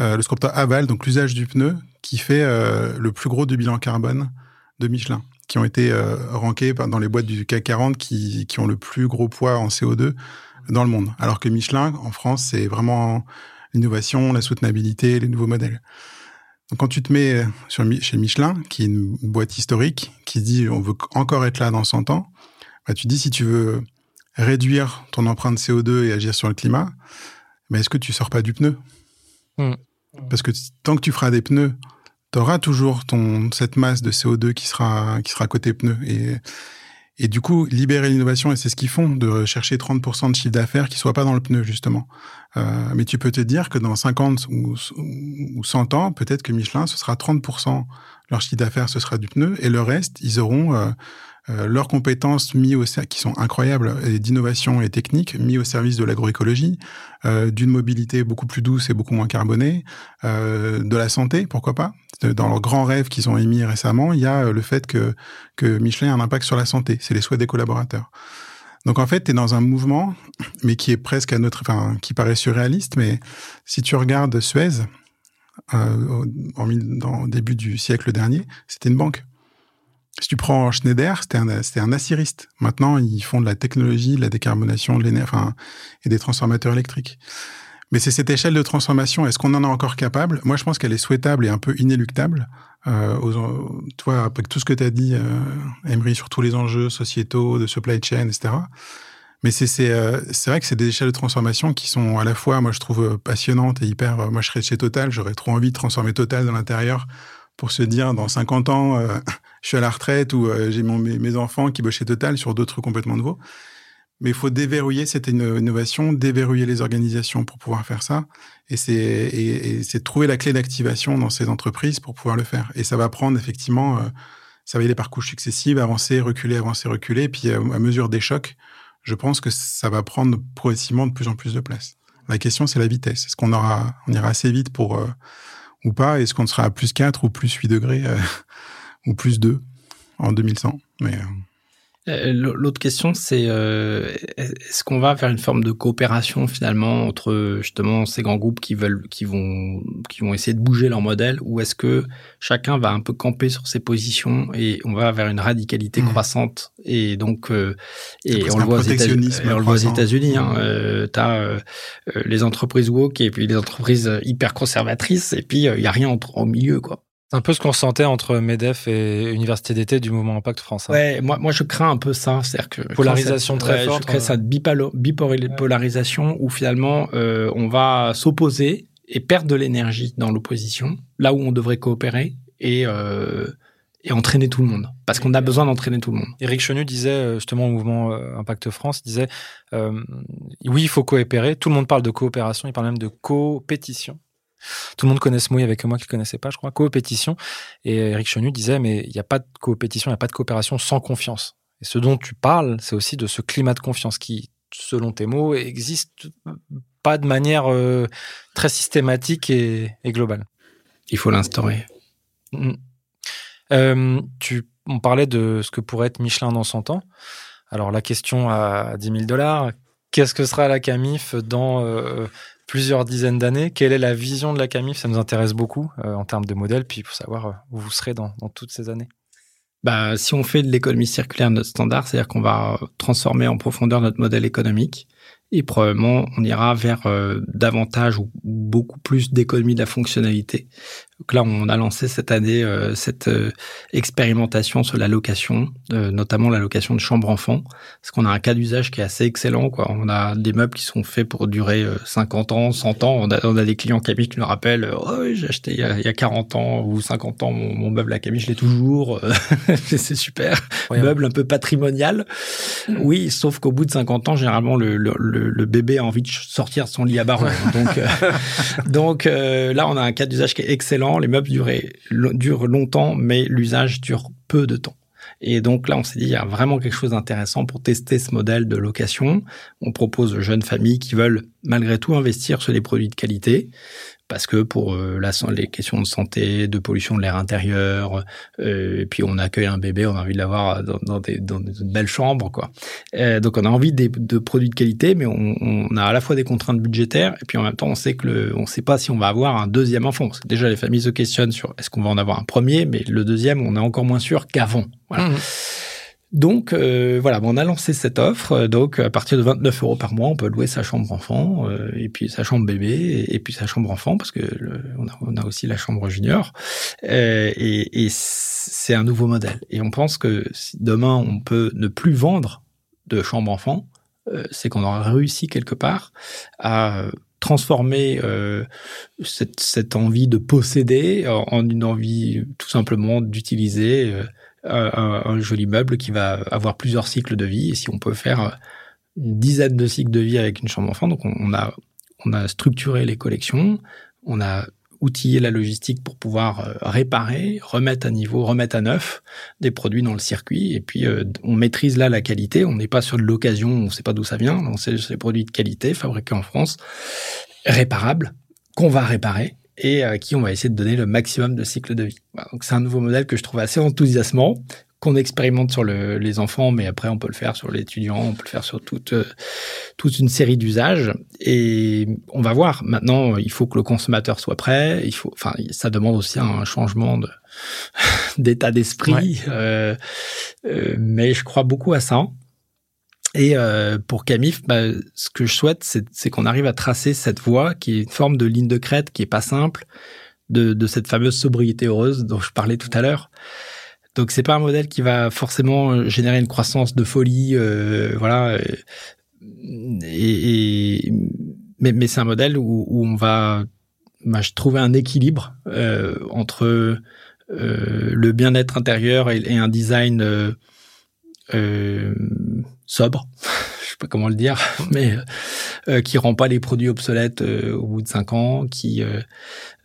Euh, le scope 3 aval, donc l'usage du pneu, qui fait euh, le plus gros du bilan carbone de Michelin, qui ont été rankés dans les boîtes du CAC 40 qui, qui ont le plus gros poids en CO2 dans le monde. Alors que Michelin, en France, c'est vraiment l'innovation, la soutenabilité, les nouveaux modèles. Donc quand tu te mets sur, chez Michelin, qui est une boîte historique, qui dit on veut encore être là dans 100 ans, bah, tu dis si tu veux réduire ton empreinte CO2 et agir sur le climat, mais est-ce que tu sors pas du pneu? Mmh. Parce que tant que tu feras des pneus, tu auras toujours ton, cette masse de CO2 qui sera, qui sera côté pneu. Et, et du coup, libérer l'innovation, et c'est ce qu'ils font, de chercher 30% de chiffre d'affaires qui soit pas dans le pneu, justement. Euh, mais tu peux te dire que dans 50 ou, ou 100 ans, peut-être que Michelin, ce sera 30%, leur chiffre d'affaires, ce sera du pneu, et le reste, ils auront euh, euh, leurs compétences mis au qui sont incroyables d'innovation et technique mis au service de l'agroécologie, euh, d'une mobilité beaucoup plus douce et beaucoup moins carbonée, euh, de la santé, pourquoi pas. Dans leurs grands rêves qu'ils ont émis récemment, il y a le fait que que Michelin a un impact sur la santé. C'est les souhaits des collaborateurs. Donc en fait, tu es dans un mouvement, mais qui est presque à notre, enfin, qui paraît surréaliste. Mais si tu regardes Suez, euh, en, au début du siècle dernier, c'était une banque. Si tu prends Schneider, c'était un, un assiriste. Maintenant, ils font de la technologie, de la décarbonation, de l'énergie, enfin, et des transformateurs électriques. Mais c'est cette échelle de transformation. Est-ce qu'on en est encore capable? Moi, je pense qu'elle est souhaitable et un peu inéluctable. Euh, aux, toi, avec tout ce que tu as dit, euh, Emery, sur tous les enjeux sociétaux, de supply chain, etc. Mais c'est euh, vrai que c'est des échelles de transformation qui sont à la fois, moi, je trouve passionnantes et hyper. Euh, moi, je serais chez Total, j'aurais trop envie de transformer Total dans l'intérieur pour se dire dans 50 ans, euh, je suis à la retraite ou euh, j'ai mes, mes, enfants qui bossent chez Total sur d'autres trucs complètement nouveaux. Mais il faut déverrouiller cette innovation, déverrouiller les organisations pour pouvoir faire ça. Et c'est et, et trouver la clé d'activation dans ces entreprises pour pouvoir le faire. Et ça va prendre effectivement, euh, ça va aller par couches successives, avancer, reculer, avancer, reculer. Puis à mesure des chocs, je pense que ça va prendre progressivement de plus en plus de place. La question, c'est la vitesse. Est-ce qu'on aura, on ira assez vite pour ou pas? Est-ce qu'on sera à plus 4 ou plus 8 degrés euh, ou plus 2 en 2100 Mais, euh, Euh, l'autre question, c'est euh, est-ce qu'on va vers une forme de coopération finalement entre justement ces grands groupes qui veulent, qui vont, qui vont essayer de bouger leur modèle, ou est-ce que chacun va un peu camper sur ses positions et on va vers une radicalité mmh. croissante et donc euh, et on le voit aux États-Unis, hein, mmh. tu as les entreprises woke et puis les entreprises hyper conservatrices et puis il y a rien entre, au milieu quoi. C'est un peu ce qu'on sentait entre MEDEF et Université d'été du mouvement Impact France. Hein. Ouais, moi, moi je crains un peu ça. C'est-à-dire que polarisation très forte. Je crée cette bipolarisation où finalement euh, on va s'opposer et perdre de l'énergie dans l'opposition, là où on devrait coopérer et, euh, et entraîner tout le monde. Parce qu'on a besoin d'entraîner tout le monde. Éric Chenu disait euh, justement au mouvement Impact France, disait oui, il faut coopérer. Tout le monde parle de coopération, il parle même de compétition. Tout le monde connaît ce mot, il n'y avait que moi qui ne connaissais pas, je crois, coopétition. Et Eric Chenu disait, mais il n'y a pas de coopétition, il n'y a pas de coopération sans confiance. Et ce dont tu parles, c'est aussi de ce climat de confiance qui, selon tes mots, existe pas de manière euh, très systématique et, globale. Il faut l'instaurer. Mm. Euh, tu, on parlait de ce que pourrait être Michelin dans 100 ans. Alors la question à 10 000 dollars, qu'est-ce que sera la Camif dans euh, plusieurs dizaines d'années. Quelle est la vision de la Camif? Ça nous intéresse beaucoup euh, en termes de modèle, puis pour savoir euh, où vous serez dans, toutes ces années. Bah, si on fait de l'économie circulaire notre standard, c'est-à-dire qu'on va transformer en profondeur notre modèle économique et probablement on ira vers euh, davantage ou beaucoup plus d'économie de la fonctionnalité. Donc là, on a lancé cette année euh, cette euh, expérimentation sur la location, notamment la location de chambres enfants, parce qu'on a un cas d'usage qui est assez excellent. Quoi. On a des meubles qui sont faits pour durer 50 ans, 100 ans. On a, on a des clients Camille qui nous rappellent oh, j'ai acheté il y, a, il y, a, 40 ans ou 50 ans mon, meuble à Camille, je l'ai toujours. c'est super. Meuble un peu patrimonial. Oui, sauf qu'au bout de 50 ans, généralement, le, le le, bébé a envie de sortir de son lit à barreaux. donc, euh, donc euh, là, on a un cas d'usage qui est excellent. Les meubles durent longtemps, mais l'usage dure peu de temps. Et donc là, on s'est dit, il y a vraiment quelque chose d'intéressant pour tester ce modèle de location. On propose aux jeunes familles qui veulent malgré tout investir sur des produits de qualité parce que pour euh, la, les questions de santé, de pollution de l'air intérieur, euh, et puis on accueille un bébé, on a envie de l'avoir dans, dans, des, dans des belles chambres, quoi. Euh, donc on a envie des, de produits de qualité, mais on, on, a à la fois des contraintes budgétaires, et puis en même temps on sait que le, on sait pas si on va avoir un deuxième enfant. déjà les familles se questionnent sur est-ce qu'on va en avoir un premier, mais le deuxième on est encore moins sûr qu'avant. Voilà. Mmh. Donc euh, voilà, on a lancé cette offre. Donc à partir de 29 euros par mois, on peut louer sa chambre enfant euh, et puis sa chambre bébé et, puis sa chambre enfant parce que on, a, on, a, aussi la chambre junior. Euh, et, et c'est un nouveau modèle. Et on pense que si demain on peut ne plus vendre de chambre enfant, euh, c'est qu'on aura réussi quelque part à transformer euh, cette, cette, envie de posséder en, une envie tout simplement d'utiliser euh, un, joli meuble qui va avoir plusieurs cycles de vie. Et si on peut faire une dizaine de cycles de vie avec une chambre enfant, donc on, a, on a structuré les collections, on a outillé la logistique pour pouvoir euh, réparer, remettre à niveau, remettre à neuf des produits dans le circuit. Et puis, euh, on maîtrise là la qualité. On n'est pas sur de l'occasion, on ne sait pas d'où ça vient. On sait des produits de qualité fabriqués en France, réparables, qu'on va réparer et à qui on va essayer de donner le maximum de cycle de vie. donc c'est un nouveau modèle que je trouve assez enthousiasmant, qu'on expérimente sur le, les enfants, mais après on peut le faire sur l'étudiant, on peut le faire sur toute euh, toute une série d'usages. Et on va voir. Maintenant, il faut que le consommateur soit prêt. Il faut, enfin, ça demande aussi un changement de d'état d'esprit. Euh, euh, mais je crois beaucoup à ça. Et euh, pour Camif, bah, ce que je souhaite, c'est qu'on arrive à tracer cette voie qui est une forme de ligne de crête qui est pas simple, de, de cette fameuse sobriété heureuse dont je parlais tout à l'heure. Donc c'est pas un modèle qui va forcément euh, générer une croissance de folie, euh, voilà. Euh, et, et mais, mais c'est un modèle où, où on va bah, trouver un équilibre euh, entre euh, le bien-être intérieur et, et, un design euh, sobre, je sais pas comment le dire, mais euh, qui rend pas les produits obsolètes euh, au bout de cinq ans, qui euh,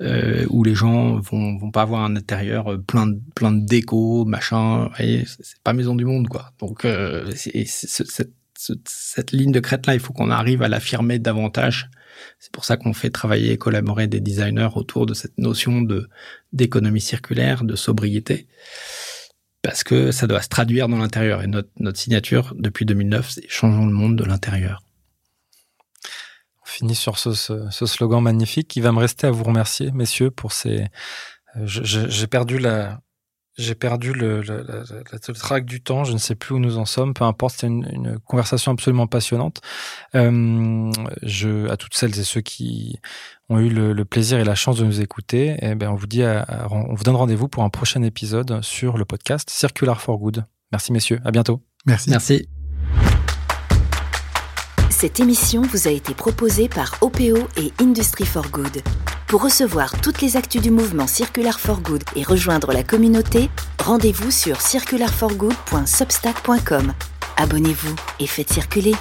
euh, où les gens vont vont pas avoir un intérieur plein de plein de déco, machin. C'est pas maison du monde quoi. Donc c'est, cette, cette ligne de crête là, il faut qu'on arrive à l'affirmer davantage. C'est pour ça qu'on fait travailler et collaborer des designers autour de cette notion de d'économie circulaire, de sobriété parce que ça doit se traduire dans l'intérieur. Et notre, signature, depuis 2009, c'est Changeons le monde de l'intérieur. On finit sur ce, ce, slogan magnifique qui va me rester à vous remercier, messieurs, pour ces... Euh, j'ai perdu la, j'ai perdu le, le, le, le, trac du temps, je ne sais plus où nous en sommes, peu importe, c'était une, une, conversation absolument passionnante. Euh, je, à toutes celles et ceux qui ont eu le, plaisir et la chance de nous écouter, eh ben on vous dit, on vous donne rendez-vous pour un prochain épisode sur le podcast Circular for Good. Merci messieurs, à bientôt. Merci. Merci. Cette émission vous a été proposée par OPO et Industry for Good. Pour recevoir toutes les actus du mouvement Circular for Good et rejoindre la communauté, rendez-vous sur circularforgood.substack.com. Abonnez-vous et faites circuler.